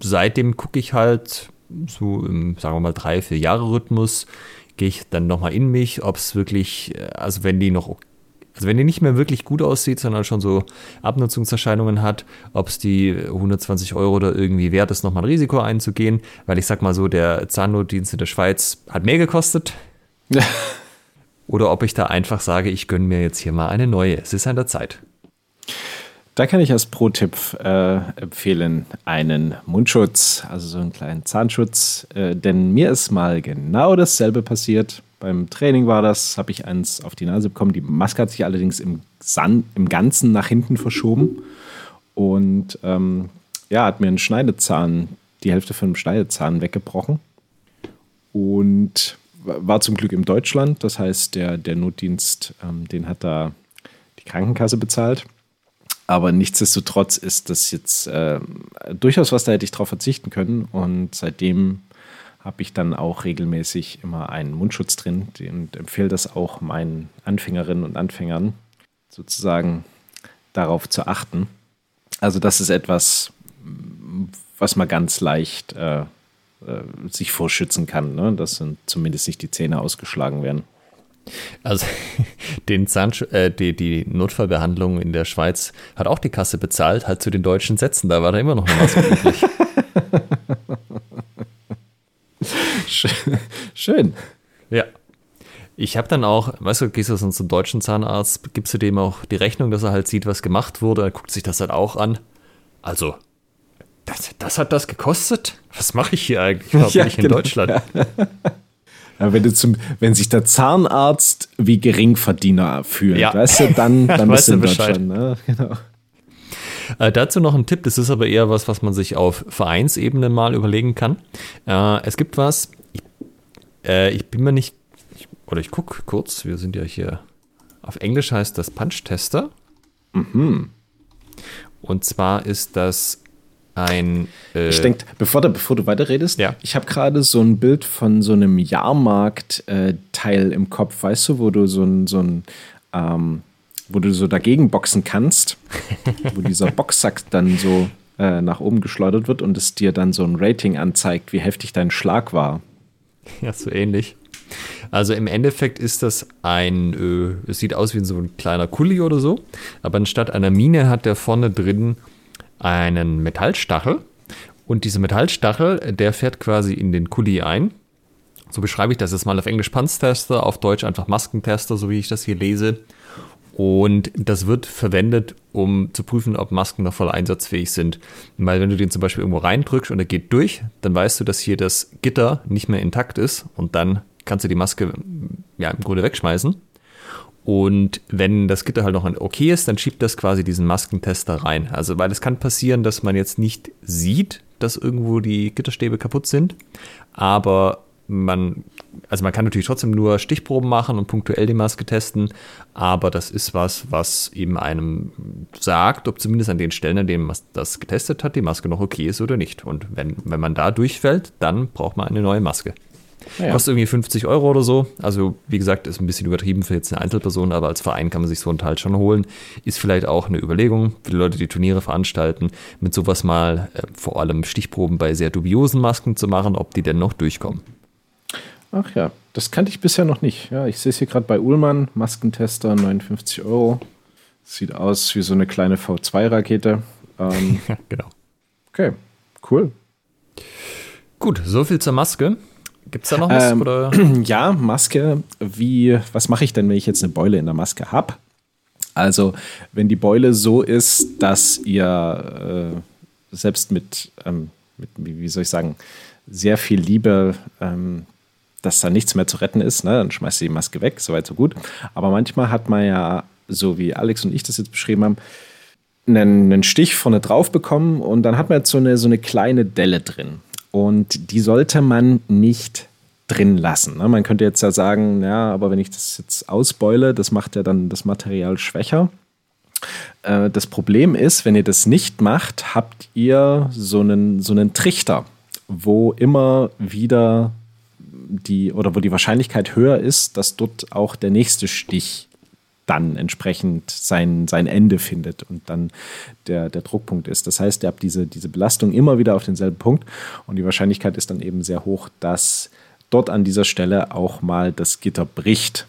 seitdem gucke ich halt so im, sagen wir mal, drei, vier Jahre Rhythmus, gehe ich dann nochmal in mich, ob es wirklich, äh, also wenn die noch, also wenn die nicht mehr wirklich gut aussieht, sondern schon so Abnutzungserscheinungen hat, ob es die 120 Euro oder irgendwie wert ist, nochmal ein Risiko einzugehen, weil ich sag mal so, der Zahnnotdienst in der Schweiz hat mehr gekostet. oder ob ich da einfach sage, ich gönne mir jetzt hier mal eine neue. Es ist an der Zeit. Da kann ich als Pro-Tipp äh, empfehlen einen Mundschutz, also so einen kleinen Zahnschutz. Äh, denn mir ist mal genau dasselbe passiert. Beim Training war das, habe ich eins auf die Nase bekommen. Die Maske hat sich allerdings im, Sand, im Ganzen nach hinten verschoben. Und ähm, ja, hat mir einen Schneidezahn, die Hälfte von einem Schneidezahn weggebrochen. Und war zum Glück in Deutschland. Das heißt, der, der Notdienst, ähm, den hat da die Krankenkasse bezahlt. Aber nichtsdestotrotz ist das jetzt äh, durchaus was, da hätte ich drauf verzichten können. Und seitdem habe ich dann auch regelmäßig immer einen Mundschutz drin und empfehle das auch meinen Anfängerinnen und Anfängern sozusagen darauf zu achten. Also das ist etwas, was man ganz leicht äh, äh, sich vorschützen kann, ne? dass zumindest nicht die Zähne ausgeschlagen werden. Also den Zahn, äh, die, die Notfallbehandlung in der Schweiz hat auch die Kasse bezahlt, halt zu den deutschen Sätzen. Da war da immer noch eine Maske üblich. Schön. Ja. Ich habe dann auch, weißt du, gehst du zum deutschen Zahnarzt, gibst du dem auch die Rechnung, dass er halt sieht, was gemacht wurde, er guckt sich das halt auch an. Also, das, das hat das gekostet? Was mache ich hier eigentlich? Warum ja, bin ich in genau. Deutschland? Ja, wenn, du zum, wenn sich der Zahnarzt wie Geringverdiener fühlt, ja. weißt du, dann, dann bist du in Deutschland. Ne? Genau. Äh, dazu noch ein Tipp, das ist aber eher was, was man sich auf Vereinsebene mal überlegen kann. Äh, es gibt was, ich, äh, ich bin mir nicht oder ich gucke kurz, wir sind ja hier, auf Englisch heißt das Punch-Tester. Mhm. Und zwar ist das ein. Äh, ich denke, bevor, bevor du weiterredest, ja. ich habe gerade so ein Bild von so einem Jahrmarkt-Teil äh, im Kopf, weißt du, wo du so ein, so ein ähm, wo du so dagegen boxen kannst, wo dieser Boxsack dann so äh, nach oben geschleudert wird und es dir dann so ein Rating anzeigt, wie heftig dein Schlag war. Ja, so ähnlich. Also im Endeffekt ist das ein, äh, es sieht aus wie so ein kleiner Kuli oder so, aber anstatt einer Mine hat der vorne drin einen Metallstachel und dieser Metallstachel, der fährt quasi in den Kuli ein. So beschreibe ich das jetzt mal auf Englisch Panztester, auf Deutsch einfach Maskentester, so wie ich das hier lese. Und das wird verwendet, um zu prüfen, ob Masken noch voll einsatzfähig sind. Weil wenn du den zum Beispiel irgendwo reindrückst und er geht durch, dann weißt du, dass hier das Gitter nicht mehr intakt ist und dann kannst du die Maske ja im Grunde wegschmeißen. Und wenn das Gitter halt noch okay ist, dann schiebt das quasi diesen Maskentester rein. Also, weil es kann passieren, dass man jetzt nicht sieht, dass irgendwo die Gitterstäbe kaputt sind, aber man, also man kann natürlich trotzdem nur Stichproben machen und punktuell die Maske testen, aber das ist was, was eben einem sagt, ob zumindest an den Stellen, an denen man das getestet hat, die Maske noch okay ist oder nicht. Und wenn, wenn man da durchfällt, dann braucht man eine neue Maske. Ja. Kostet irgendwie 50 Euro oder so. Also, wie gesagt, ist ein bisschen übertrieben für jetzt eine Einzelperson, aber als Verein kann man sich so einen Teil schon holen. Ist vielleicht auch eine Überlegung für die Leute, die Turniere veranstalten, mit sowas mal äh, vor allem Stichproben bei sehr dubiosen Masken zu machen, ob die denn noch durchkommen. Ach ja, das kannte ich bisher noch nicht. Ja, ich sehe es hier gerade bei Ullmann, Maskentester, 59 Euro. Sieht aus wie so eine kleine V2-Rakete. Ähm, genau. Okay, cool. Gut, so viel zur Maske. Gibt es da noch was? Ähm, oder? Ja, Maske. Wie, was mache ich denn, wenn ich jetzt eine Beule in der Maske habe? Also, wenn die Beule so ist, dass ihr äh, selbst mit, ähm, mit, wie soll ich sagen, sehr viel Liebe ähm, dass da nichts mehr zu retten ist, ne? dann schmeißt du die Maske weg, soweit so gut. Aber manchmal hat man ja, so wie Alex und ich das jetzt beschrieben haben, einen, einen Stich vorne drauf bekommen und dann hat man jetzt so eine, so eine kleine Delle drin. Und die sollte man nicht drin lassen. Ne? Man könnte jetzt ja sagen, ja, aber wenn ich das jetzt ausbeule, das macht ja dann das Material schwächer. Äh, das Problem ist, wenn ihr das nicht macht, habt ihr so einen, so einen Trichter, wo immer wieder die oder wo die Wahrscheinlichkeit höher ist, dass dort auch der nächste Stich dann entsprechend sein, sein Ende findet und dann der, der Druckpunkt ist. Das heißt, ihr habt diese, diese Belastung immer wieder auf denselben Punkt und die Wahrscheinlichkeit ist dann eben sehr hoch, dass dort an dieser Stelle auch mal das Gitter bricht.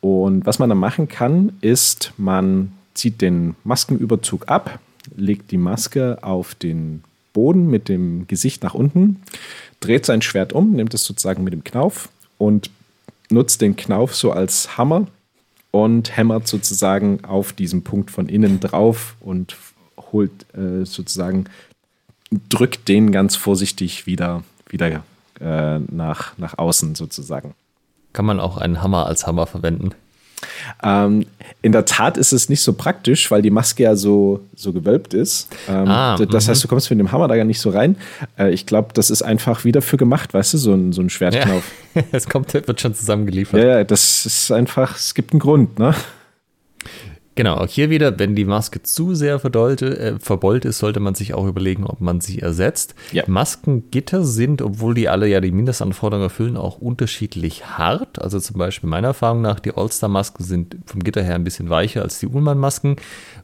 Und was man dann machen kann, ist, man zieht den Maskenüberzug ab, legt die Maske auf den Boden mit dem Gesicht nach unten, dreht sein Schwert um, nimmt es sozusagen mit dem Knauf und nutzt den Knauf so als Hammer und hämmert sozusagen auf diesen Punkt von innen drauf und holt äh, sozusagen, drückt den ganz vorsichtig wieder, wieder äh, nach, nach außen sozusagen. Kann man auch einen Hammer als Hammer verwenden? Ähm, in der Tat ist es nicht so praktisch, weil die Maske ja so, so gewölbt ist. Ähm, ah, das heißt, mhm. du kommst mit dem Hammer da gar nicht so rein. Äh, ich glaube, das ist einfach wieder für gemacht, weißt du, so ein, so ein Schwertknauf. Ja. es kommt, wird schon zusammengeliefert. Ja, ja, das ist einfach, es gibt einen Grund, ne? Genau, auch hier wieder, wenn die Maske zu sehr verdolte, äh, verbeult ist, sollte man sich auch überlegen, ob man sie ersetzt. Ja. Maskengitter sind, obwohl die alle ja die Mindestanforderungen erfüllen, auch unterschiedlich hart. Also zum Beispiel meiner Erfahrung nach, die All-Star-Masken sind vom Gitter her ein bisschen weicher als die Ullmann-Masken,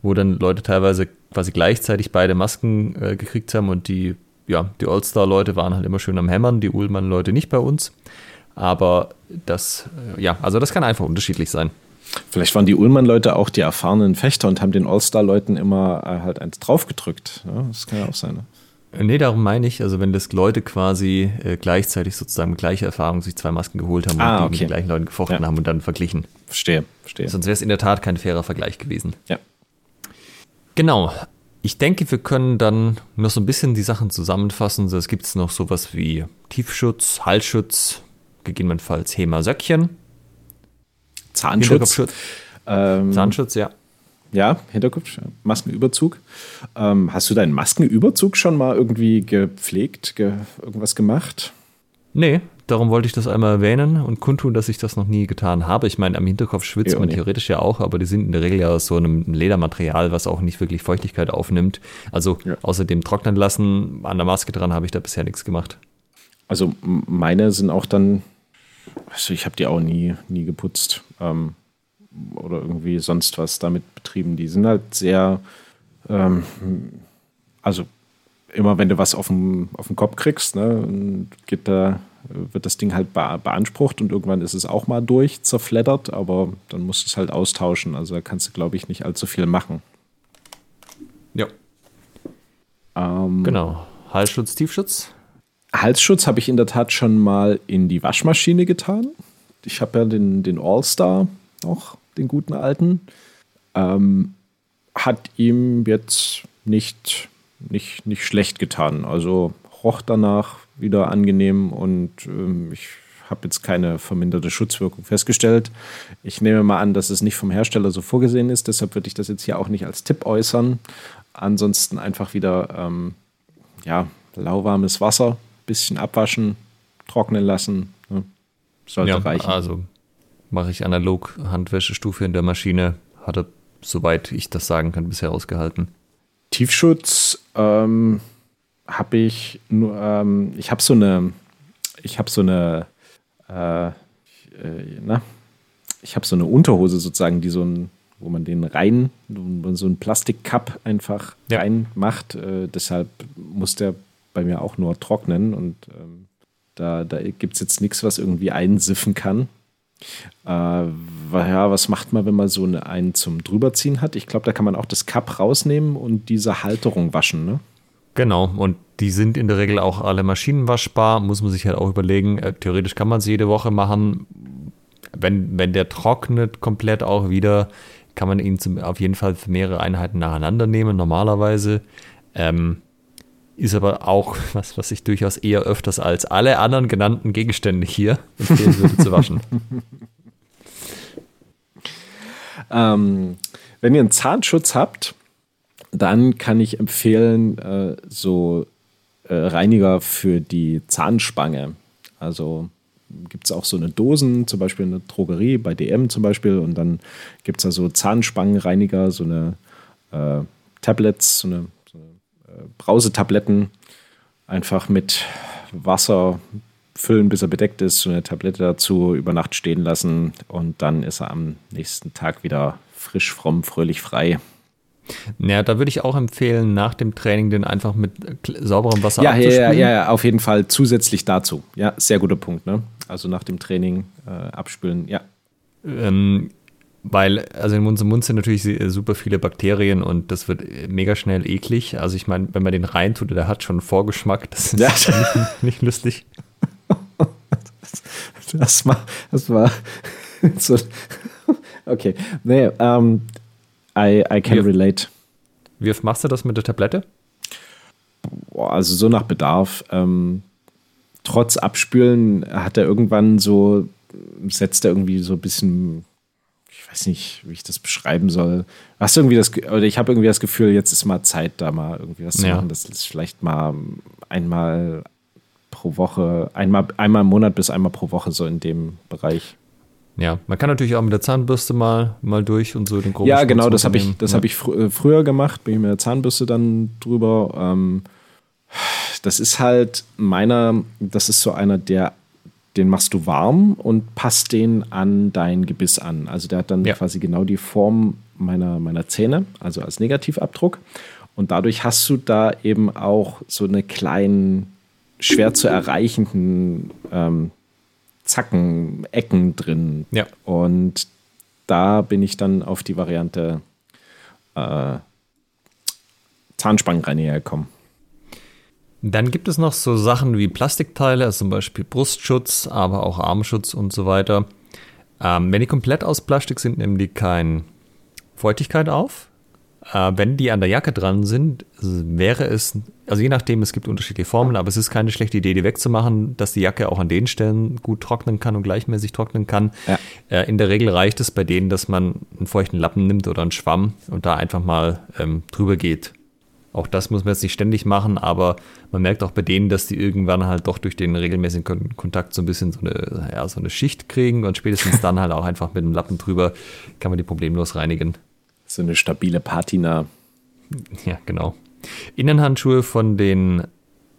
wo dann Leute teilweise quasi gleichzeitig beide Masken äh, gekriegt haben und die, ja, die All-Star-Leute waren halt immer schön am Hämmern, die Ullmann-Leute nicht bei uns. Aber das, äh, ja, also das kann einfach unterschiedlich sein. Vielleicht waren die Ullmann-Leute auch die erfahrenen Fechter und haben den All-Star-Leuten immer äh, halt eins draufgedrückt. Ja, das kann ja auch sein. Ne? Nee, darum meine ich, also wenn das Leute quasi äh, gleichzeitig sozusagen mit gleicher Erfahrung sich zwei Masken geholt haben ah, und okay. mit den gleichen Leuten gefochten ja. haben und dann verglichen. Verstehe, verstehe. Sonst wäre es in der Tat kein fairer Vergleich gewesen. Ja. Genau. Ich denke, wir können dann noch so ein bisschen die Sachen zusammenfassen. Es gibt noch sowas wie Tiefschutz, Halsschutz, gegebenenfalls Hema-Söckchen. Zahnschutz. Ähm, Zahnschutz, ja. Ja, Hinterkopf, Maskenüberzug. Ähm, hast du deinen Maskenüberzug schon mal irgendwie gepflegt, ge irgendwas gemacht? Nee, darum wollte ich das einmal erwähnen und kundtun, dass ich das noch nie getan habe. Ich meine, am Hinterkopf schwitzt ja, man theoretisch ja auch, aber die sind in der Regel ja aus so einem Ledermaterial, was auch nicht wirklich Feuchtigkeit aufnimmt. Also ja. außer dem trocknen lassen, an der Maske dran habe ich da bisher nichts gemacht. Also meine sind auch dann, also ich habe die auch nie, nie geputzt ähm, oder irgendwie sonst was damit betrieben. Die sind halt sehr, ähm, also immer wenn du was auf den, auf den Kopf kriegst, ne, geht da, wird das Ding halt beansprucht und irgendwann ist es auch mal durch, zerfleddert, aber dann musst du es halt austauschen. Also da kannst du, glaube ich, nicht allzu viel machen. Ja. Ähm, genau. Halsschutz, Tiefschutz? Halsschutz habe ich in der Tat schon mal in die Waschmaschine getan. Ich habe ja den, den All-Star noch, den guten alten. Ähm, hat ihm jetzt nicht nicht, nicht schlecht getan. Also roch danach wieder angenehm und ähm, ich habe jetzt keine verminderte Schutzwirkung festgestellt. Ich nehme mal an, dass es nicht vom Hersteller so vorgesehen ist, deshalb würde ich das jetzt hier auch nicht als Tipp äußern. Ansonsten einfach wieder ähm, ja, lauwarmes Wasser, bisschen abwaschen, trocknen lassen. Ne? Sollte ja, reichen. Also mache ich analog Handwäschestufe in der Maschine. Hatte, soweit ich das sagen kann, bisher ausgehalten. Tiefschutz ähm, habe ich nur, ähm, ich habe so eine, ich habe so eine, äh, äh, na, ich habe so eine Unterhose sozusagen, die so ein, wo man den rein, so ein Plastikcup einfach ja. reinmacht. Äh, deshalb muss der bei mir auch nur trocknen und ähm, da, da gibt es jetzt nichts, was irgendwie einsiffen kann. Äh, ja, was macht man, wenn man so eine, einen zum drüberziehen hat? Ich glaube, da kann man auch das Cup rausnehmen und diese Halterung waschen, ne? Genau, und die sind in der Regel auch alle maschinenwaschbar, muss man sich halt auch überlegen. Äh, theoretisch kann man sie jede Woche machen. Wenn, wenn der trocknet komplett auch wieder, kann man ihn zum, auf jeden Fall für mehrere Einheiten nacheinander nehmen, normalerweise. Ähm, ist aber auch was, was ich durchaus eher öfters als alle anderen genannten Gegenstände hier empfehlen würde zu waschen. ähm, wenn ihr einen Zahnschutz habt, dann kann ich empfehlen, äh, so äh, Reiniger für die Zahnspange. Also gibt es auch so eine Dosen, zum Beispiel in der Drogerie, bei DM zum Beispiel, und dann gibt es da so Zahnspangenreiniger, so eine äh, Tablets, so eine, Brausetabletten, einfach mit Wasser füllen, bis er bedeckt ist, so eine Tablette dazu über Nacht stehen lassen und dann ist er am nächsten Tag wieder frisch, fromm, fröhlich, frei. Ja, da würde ich auch empfehlen, nach dem Training den einfach mit sauberem Wasser ja, abzuspülen. Ja, ja, ja, auf jeden Fall zusätzlich dazu. Ja, sehr guter Punkt. Ne? Also nach dem Training äh, abspülen, ja. Ähm, weil, also in unserem Mund sind natürlich super viele Bakterien und das wird mega schnell eklig. Also ich meine, wenn man den reintut, der hat schon einen Vorgeschmack. Das ist ja. nicht, nicht lustig. Das war, das war so, okay. Nee, ähm, I, I can wie relate. Wie oft machst du das mit der Tablette? Boah, also so nach Bedarf. Ähm, trotz Abspülen hat er irgendwann so, setzt er irgendwie so ein bisschen, ich weiß nicht, wie ich das beschreiben soll. Hast du irgendwie das, oder ich habe irgendwie das Gefühl, jetzt ist mal Zeit, da mal irgendwie was zu ja. machen. Das ist vielleicht mal einmal pro Woche, einmal, einmal im Monat bis einmal pro Woche so in dem Bereich. Ja, man kann natürlich auch mit der Zahnbürste mal, mal durch und so den groben Ja, genau, das habe ich, das ja. hab ich fr äh, früher gemacht, bin ich mit der Zahnbürste dann drüber. Ähm, das ist halt meiner, das ist so einer, der, den machst du warm und passt den an dein Gebiss an. Also der hat dann ja. quasi genau die Form meiner, meiner Zähne, also als Negativabdruck. Und dadurch hast du da eben auch so eine kleinen, schwer zu erreichenden ähm, Zacken, Ecken drin. Ja. Und da bin ich dann auf die Variante äh, Zahnspangenreiniger gekommen. Dann gibt es noch so Sachen wie Plastikteile, also zum Beispiel Brustschutz, aber auch Armschutz und so weiter. Ähm, wenn die komplett aus Plastik sind, nehmen die keine Feuchtigkeit auf. Äh, wenn die an der Jacke dran sind, wäre es, also je nachdem, es gibt unterschiedliche Formen, aber es ist keine schlechte Idee, die wegzumachen, dass die Jacke auch an den Stellen gut trocknen kann und gleichmäßig trocknen kann. Ja. Äh, in der Regel reicht es bei denen, dass man einen feuchten Lappen nimmt oder einen Schwamm und da einfach mal ähm, drüber geht. Auch das muss man jetzt nicht ständig machen, aber man merkt auch bei denen, dass die irgendwann halt doch durch den regelmäßigen Kontakt so ein bisschen so eine, ja, so eine Schicht kriegen und spätestens dann halt auch einfach mit dem Lappen drüber kann man die problemlos reinigen. So eine stabile Patina. Ja, genau. Innenhandschuhe von den,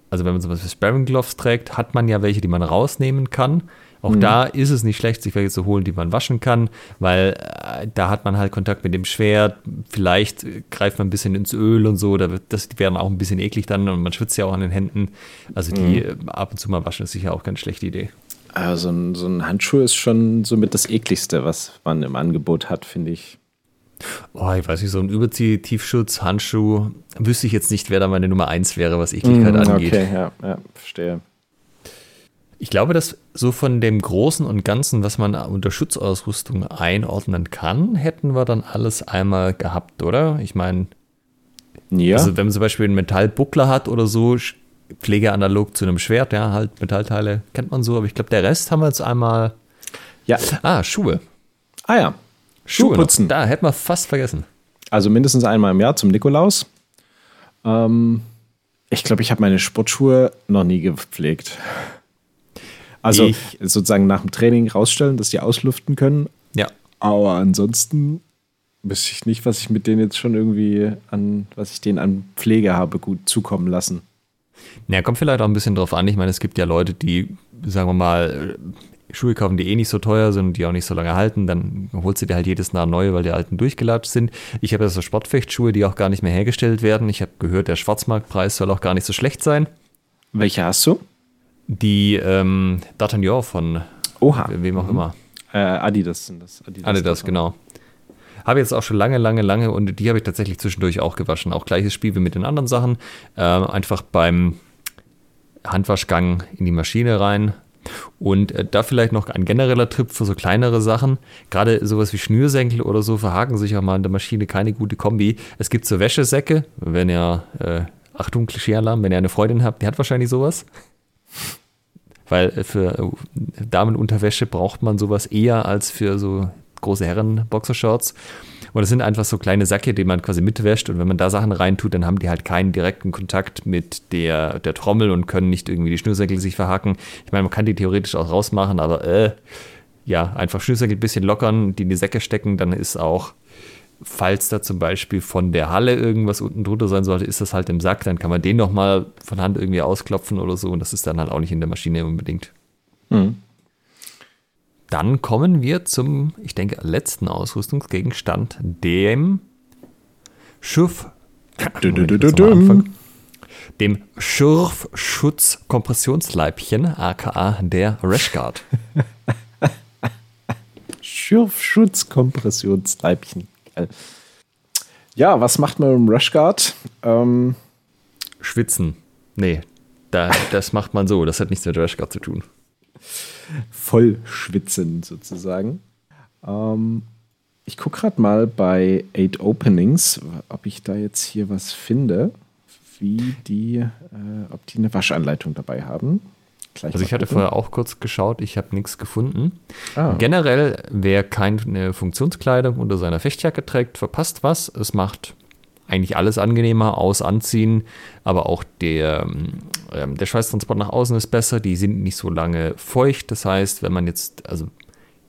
also wenn man sowas wie Sparring Gloves trägt, hat man ja welche, die man rausnehmen kann. Auch mhm. da ist es nicht schlecht, sich welche zu holen, die man waschen kann, weil äh, da hat man halt Kontakt mit dem Schwert. Vielleicht greift man ein bisschen ins Öl und so. Da wird, das, die werden auch ein bisschen eklig dann und man schwitzt ja auch an den Händen. Also die mhm. ab und zu mal waschen ist sicher auch keine schlechte Idee. Also ein, so ein Handschuh ist schon somit das ekligste, was man im Angebot hat, finde ich. Oh, ich weiß nicht, so ein Überzieh-Tiefschutz, Handschuh, wüsste ich jetzt nicht, wer da meine Nummer eins wäre, was Ekligkeit mm, angeht. Okay, ja, ja, verstehe. Ich glaube, dass so von dem Großen und Ganzen, was man unter Schutzausrüstung einordnen kann, hätten wir dann alles einmal gehabt, oder? Ich meine, ja. also wenn man zum Beispiel einen Metallbuckler hat oder so, Pflegeanalog zu einem Schwert, ja, halt Metallteile kennt man so, aber ich glaube, der Rest haben wir jetzt einmal. Ja. Ah, Schuhe. Ah ja. Schuhe putzen. Da hätten wir fast vergessen. Also mindestens einmal im Jahr zum Nikolaus. Ähm, ich glaube, ich habe meine Sportschuhe noch nie gepflegt. Also ich, sozusagen nach dem Training rausstellen, dass die auslüften können. Ja. Aber ansonsten wüsste ich nicht, was ich mit denen jetzt schon irgendwie an, was ich denen an Pflege habe, gut zukommen lassen. Ja, kommt vielleicht auch ein bisschen drauf an. Ich meine, es gibt ja Leute, die, sagen wir mal, Schuhe kaufen, die eh nicht so teuer sind und die auch nicht so lange halten, dann holst du dir halt jedes Jahr neue, weil die alten durchgelatscht sind. Ich habe ja so Sportfechtschuhe, die auch gar nicht mehr hergestellt werden. Ich habe gehört, der Schwarzmarktpreis soll auch gar nicht so schlecht sein. Welche hast du? Die ähm, D'Artagnan von Oha. wem auch mhm. immer. Äh, Adidas sind das. Adidas, Adidas genau. Habe jetzt auch schon lange, lange, lange und die habe ich tatsächlich zwischendurch auch gewaschen. Auch gleiches Spiel wie mit den anderen Sachen. Äh, einfach beim Handwaschgang in die Maschine rein. Und äh, da vielleicht noch ein genereller Tipp für so kleinere Sachen. Gerade sowas wie Schnürsenkel oder so verhaken sich auch mal in der Maschine keine gute Kombi. Es gibt so Wäschesäcke, wenn ihr, äh, Achtung, Klischeealarm, wenn ihr eine Freundin habt, die hat wahrscheinlich sowas. Weil für Damenunterwäsche braucht man sowas eher als für so große Herren-Boxershorts. Und das sind einfach so kleine Säcke, die man quasi mitwäscht. Und wenn man da Sachen reintut, dann haben die halt keinen direkten Kontakt mit der, der Trommel und können nicht irgendwie die Schnürsenkel sich verhaken. Ich meine, man kann die theoretisch auch rausmachen, aber äh, ja, einfach Schnürsenkel ein bisschen lockern, die in die Säcke stecken, dann ist auch falls da zum Beispiel von der Halle irgendwas unten drunter sein sollte, ist das halt im Sack, dann kann man den nochmal von Hand irgendwie ausklopfen oder so und das ist dann halt auch nicht in der Maschine unbedingt. Mhm. Dann kommen wir zum, ich denke, letzten Ausrüstungsgegenstand, dem Schurf. dem Schurfschutz-Kompressionsleibchen, aka der Rashguard. Schurfschutz-Kompressionsleibchen. Ja, was macht man im Rushguard? Ähm, Schwitzen. Nee, da, das macht man so. Das hat nichts mit Rushguard zu tun. Voll schwitzen sozusagen. Ähm, ich gucke gerade mal bei Eight Openings, ob ich da jetzt hier was finde, wie die, äh, ob die eine Waschanleitung dabei haben. Gleich also ich hatte vorher auch kurz geschaut, ich habe nichts gefunden. Ah. Generell, wer keine Funktionskleidung unter seiner Fechtjacke trägt, verpasst was. Es macht eigentlich alles angenehmer aus Anziehen, aber auch der, ähm, der Schweißtransport nach außen ist besser, die sind nicht so lange feucht. Das heißt, wenn man jetzt, also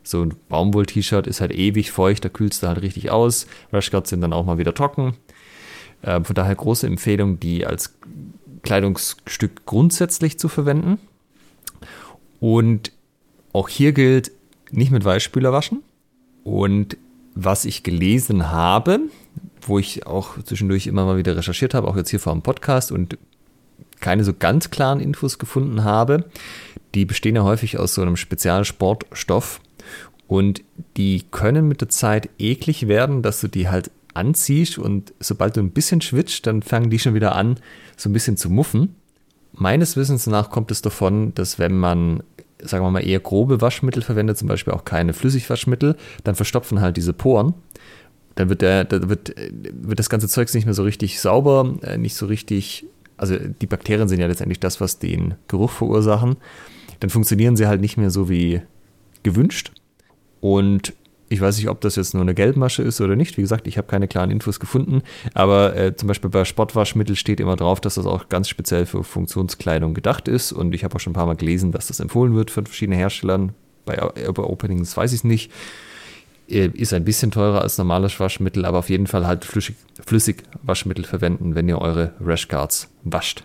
so ein Baumwoll-T-Shirt ist halt ewig feucht, da kühlst du halt richtig aus. Rushguards sind dann auch mal wieder trocken. Äh, von daher große Empfehlung, die als Kleidungsstück grundsätzlich zu verwenden. Und auch hier gilt, nicht mit Weichspüler waschen. Und was ich gelesen habe, wo ich auch zwischendurch immer mal wieder recherchiert habe, auch jetzt hier vor dem Podcast und keine so ganz klaren Infos gefunden habe, die bestehen ja häufig aus so einem Spezialsportstoff und die können mit der Zeit eklig werden, dass du die halt anziehst und sobald du ein bisschen schwitzt, dann fangen die schon wieder an, so ein bisschen zu muffen. Meines Wissens nach kommt es davon, dass wenn man, sagen wir mal, eher grobe Waschmittel verwendet, zum Beispiel auch keine Flüssigwaschmittel, dann verstopfen halt diese Poren. Dann wird, der, da wird, wird das ganze Zeug nicht mehr so richtig sauber, äh, nicht so richtig, also die Bakterien sind ja letztendlich das, was den Geruch verursachen. Dann funktionieren sie halt nicht mehr so wie gewünscht. Und Ich weiß nicht, ob das jetzt nur eine Gelbmasche ist oder nicht. Wie gesagt, ich habe keine klaren Infos gefunden. Aber äh, zum Beispiel bei Sportwaschmittel steht immer drauf, dass das auch ganz speziell für Funktionskleidung gedacht ist. Und ich habe auch schon ein paar Mal gelesen, dass das empfohlen wird von verschiedenen Herstellern. Bei Openings weiß ich es nicht. Äh, ist ein bisschen teurer als normales Waschmittel, aber auf jeden Fall halt flüssig, flüssig Waschmittel verwenden, wenn ihr eure Rashguards wascht.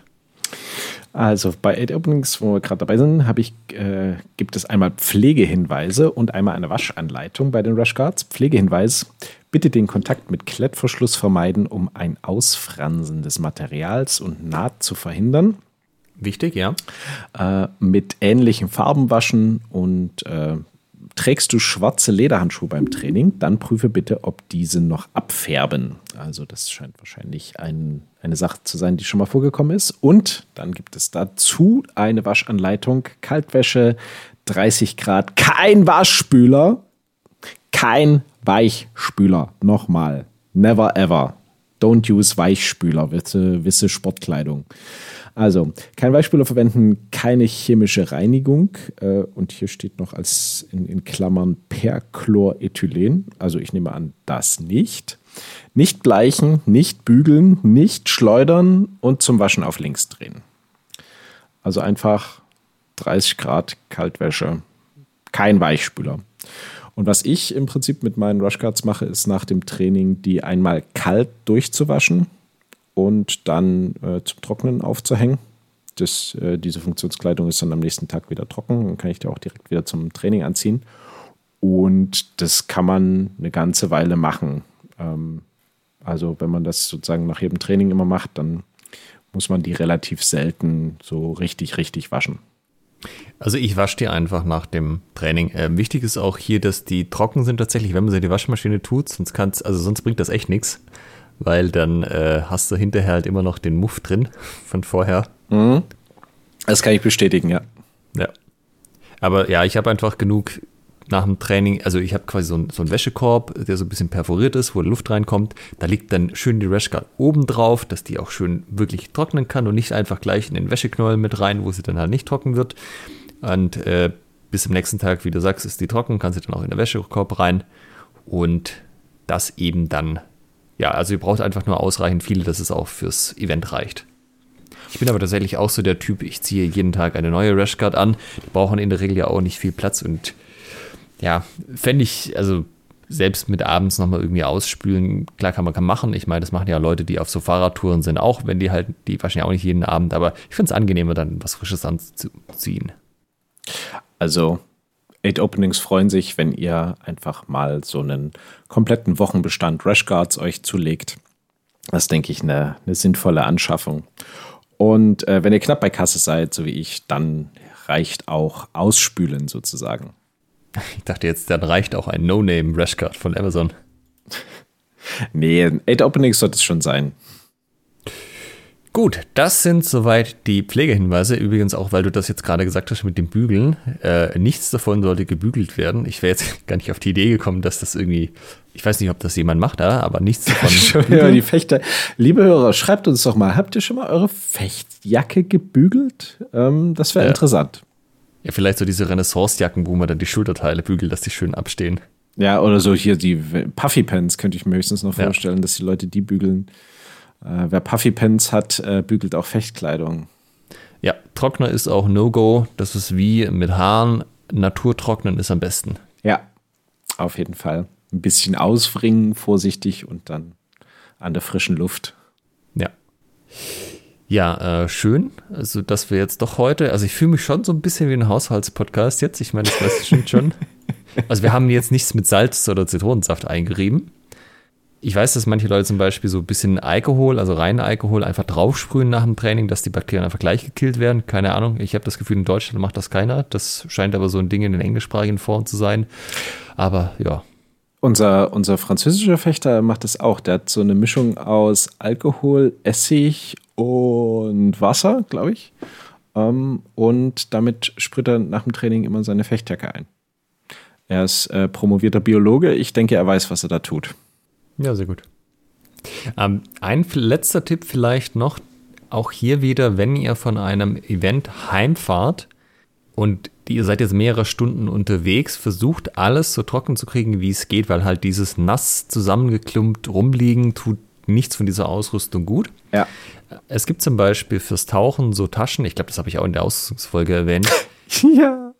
Also bei Aid Openings, wo wir gerade dabei sind, ich, äh, gibt es einmal Pflegehinweise und einmal eine Waschanleitung bei den Rashguards. Pflegehinweis, bitte den Kontakt mit Klettverschluss vermeiden, um ein Ausfransen des Materials und Naht zu verhindern. Wichtig, ja. Äh, mit ähnlichen Farben waschen und äh, Trägst du schwarze Lederhandschuhe beim Training, dann prüfe bitte, ob diese noch abfärben. Also das scheint wahrscheinlich ein, eine Sache zu sein, die schon mal vorgekommen ist. Und dann gibt es dazu eine Waschanleitung, Kaltwäsche, 30 Grad, kein Waschspüler, kein Weichspüler. Nochmal, never ever. Don't use Weichspüler, wisse, wisse Sportkleidung. Also, kein Weichspüler verwenden, keine chemische Reinigung. Äh, und hier steht noch als in, in Klammern Perchlorethylen. Also, ich nehme an, das nicht. Nicht bleichen, nicht bügeln, nicht schleudern und zum Waschen auf links drehen. Also einfach 30 Grad Kaltwäsche, kein Weichspüler. Und was ich im Prinzip mit meinen Rushguards mache, ist nach dem Training die einmal kalt durchzuwaschen und dann äh, zum Trocknen aufzuhängen. Das, äh, diese Funktionskleidung ist dann am nächsten Tag wieder trocken. Dann kann ich die auch direkt wieder zum Training anziehen. Und das kann man eine ganze Weile machen. Ähm, also wenn man das sozusagen nach jedem Training immer macht, dann muss man die relativ selten so richtig, richtig waschen. Also ich wasche die einfach nach dem Training. Ähm, wichtig ist auch hier, dass die trocken sind tatsächlich, wenn man sie in die Waschmaschine tut, sonst kann's, also sonst bringt das echt nichts weil dann äh, hast du hinterher halt immer noch den Muff drin von vorher. Mhm. Das kann ich bestätigen, ja. Ja. Aber ja, ich habe einfach genug nach dem Training, also ich habe quasi so, ein, so einen Wäschekorb, der so ein bisschen perforiert ist, wo Luft reinkommt. Da liegt dann schön die Rashguard oben drauf, dass die auch schön wirklich trocknen kann und nicht einfach gleich in den Wäscheknäuel mit rein, wo sie dann halt nicht trocken wird. Und äh, bis zum nächsten Tag, wie du sagst, ist die trocken, kann sie dann auch in den Wäschekorb rein und das eben dann ja, also ihr braucht einfach nur ausreichend viele, dass es auch fürs Event reicht. Ich bin aber tatsächlich auch so der Typ, ich ziehe jeden Tag eine neue Rashguard an. Die brauchen in der Regel ja auch nicht viel Platz und ja, fände ich, also selbst mit abends nochmal irgendwie ausspülen, klar kann man kann machen. Ich meine, das machen ja Leute, die auf so Fahrradtouren sind, auch wenn die halt, die waschen ja auch nicht jeden Abend, aber ich finde es angenehmer, dann was Frisches anzuziehen. Also Eight Openings freuen sich, wenn ihr einfach mal so einen kompletten Wochenbestand Rashguards euch zulegt. Das ist, denke ich, eine, eine sinnvolle Anschaffung. Und äh, wenn ihr knapp bei Kasse seid, so wie ich, dann reicht auch Ausspülen sozusagen. Ich dachte jetzt, dann reicht auch ein No-Name Rashguard von Amazon. nee, Eight Openings sollte es schon sein. Gut, das sind soweit die Pflegehinweise. Übrigens auch, weil du das jetzt gerade gesagt hast mit dem Bügeln. Äh, nichts davon sollte gebügelt werden. Ich wäre jetzt gar nicht auf die Idee gekommen, dass das irgendwie, ich weiß nicht, ob das jemand macht, aber nichts davon. ja, die Fechter. Liebe Hörer, schreibt uns doch mal, habt ihr schon mal eure Fechtjacke gebügelt? Ähm, das wäre ja. interessant. Ja, vielleicht so diese Renaissance-Jacken, wo man dann die Schulterteile bügelt, dass die schön abstehen. Ja, oder so hier die Puffy Pants könnte ich mir höchstens noch vorstellen, ja. dass die Leute die bügeln. Äh, wer Puffy Pants hat, äh, bügelt auch Fechtkleidung. Ja, Trockner ist auch No-Go. Das ist wie mit Haaren. Naturtrocknen ist am besten. Ja, auf jeden Fall. Ein bisschen auswringen, vorsichtig und dann an der frischen Luft. Ja. Ja, äh, schön. Also, dass wir jetzt doch heute, also ich fühle mich schon so ein bisschen wie ein Haushaltspodcast jetzt. Ich meine, das weiß ich schon. Also, wir haben jetzt nichts mit Salz oder Zitronensaft eingerieben ich weiß, dass manche Leute zum Beispiel so ein bisschen Alkohol, also reinen Alkohol, einfach draufsprühen nach dem Training, dass die Bakterien einfach gleich gekillt werden. Keine Ahnung. Ich habe das Gefühl, in Deutschland macht das keiner. Das scheint aber so ein Ding in den englischsprachigen Foren zu sein. Aber ja. Unser, unser französischer Fechter macht das auch. Der hat so eine Mischung aus Alkohol, Essig und Wasser, glaube ich. Ähm, und damit sprüht er nach dem Training immer seine Fechtjacke ein. Er ist äh, promovierter Biologe. Ich denke, er weiß, was er da tut. Ja, sehr gut. Ähm, ein letzter Tipp vielleicht noch, auch hier wieder, wenn ihr von einem Event heimfahrt und ihr seid jetzt mehrere Stunden unterwegs, versucht alles so trocken zu kriegen, wie es geht, weil halt dieses nass zusammengeklumpt rumliegen tut nichts von dieser Ausrüstung gut. Ja. Es gibt zum Beispiel fürs Tauchen so Taschen, ich glaube, das habe ich auch in der Ausrüstungsfolge erwähnt. ja.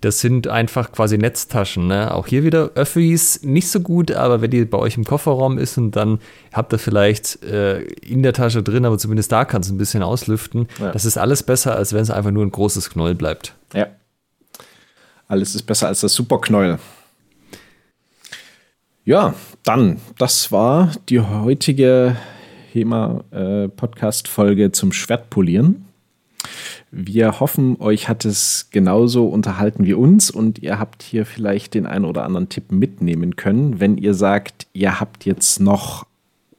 Das sind einfach quasi Netztaschen. Ne? Auch hier wieder Öffis nicht so gut, aber wenn die bei euch im Kofferraum ist und dann habt ihr vielleicht äh, in der Tasche drin, aber zumindest da kannst du ein bisschen auslüften. Ja. Das ist alles besser, als wenn es einfach nur ein großes Knoll bleibt. Ja. Alles ist besser als das Superknäuel. Ja, dann, das war die heutige HEMA-Podcast-Folge äh, zum Schwertpolieren. Wir hoffen, euch hat es genauso unterhalten wie uns und ihr habt hier vielleicht den einen oder anderen Tipp mitnehmen können. Wenn ihr sagt, ihr habt jetzt noch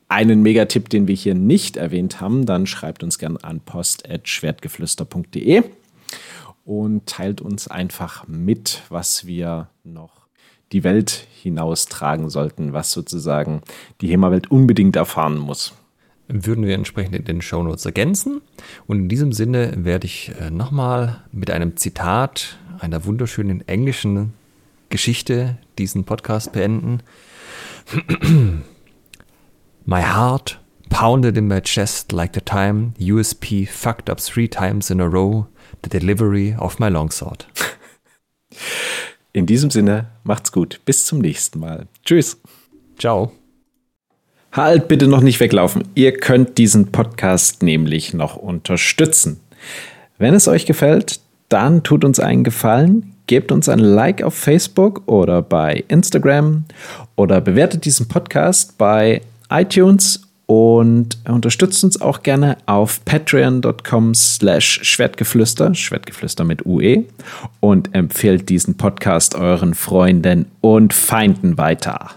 einen Megatipp, den wir hier nicht erwähnt haben, dann schreibt uns gerne an post.schwertgeflüster.de und teilt uns einfach mit, was wir noch die Welt hinaustragen sollten, was sozusagen die HEMA-Welt unbedingt erfahren muss würden wir entsprechend in den Shownotes ergänzen. Und in diesem Sinne werde ich äh, nochmal mit einem Zitat einer wunderschönen englischen Geschichte diesen Podcast beenden. My heart pounded in my chest like the time USP fucked up three times in a row the delivery of my longsword. In diesem Sinne, macht's gut. Bis zum nächsten Mal. Tschüss. Ciao. Halt bitte noch nicht weglaufen. Ihr könnt diesen Podcast nämlich noch unterstützen. Wenn es euch gefällt, dann tut uns einen Gefallen, gebt uns ein Like auf Facebook oder bei Instagram oder bewertet diesen Podcast bei iTunes und unterstützt uns auch gerne auf patreon.com slash schwertgeflüster, Schwertgeflüster mit UE und empfehlt diesen Podcast euren Freunden und Feinden weiter.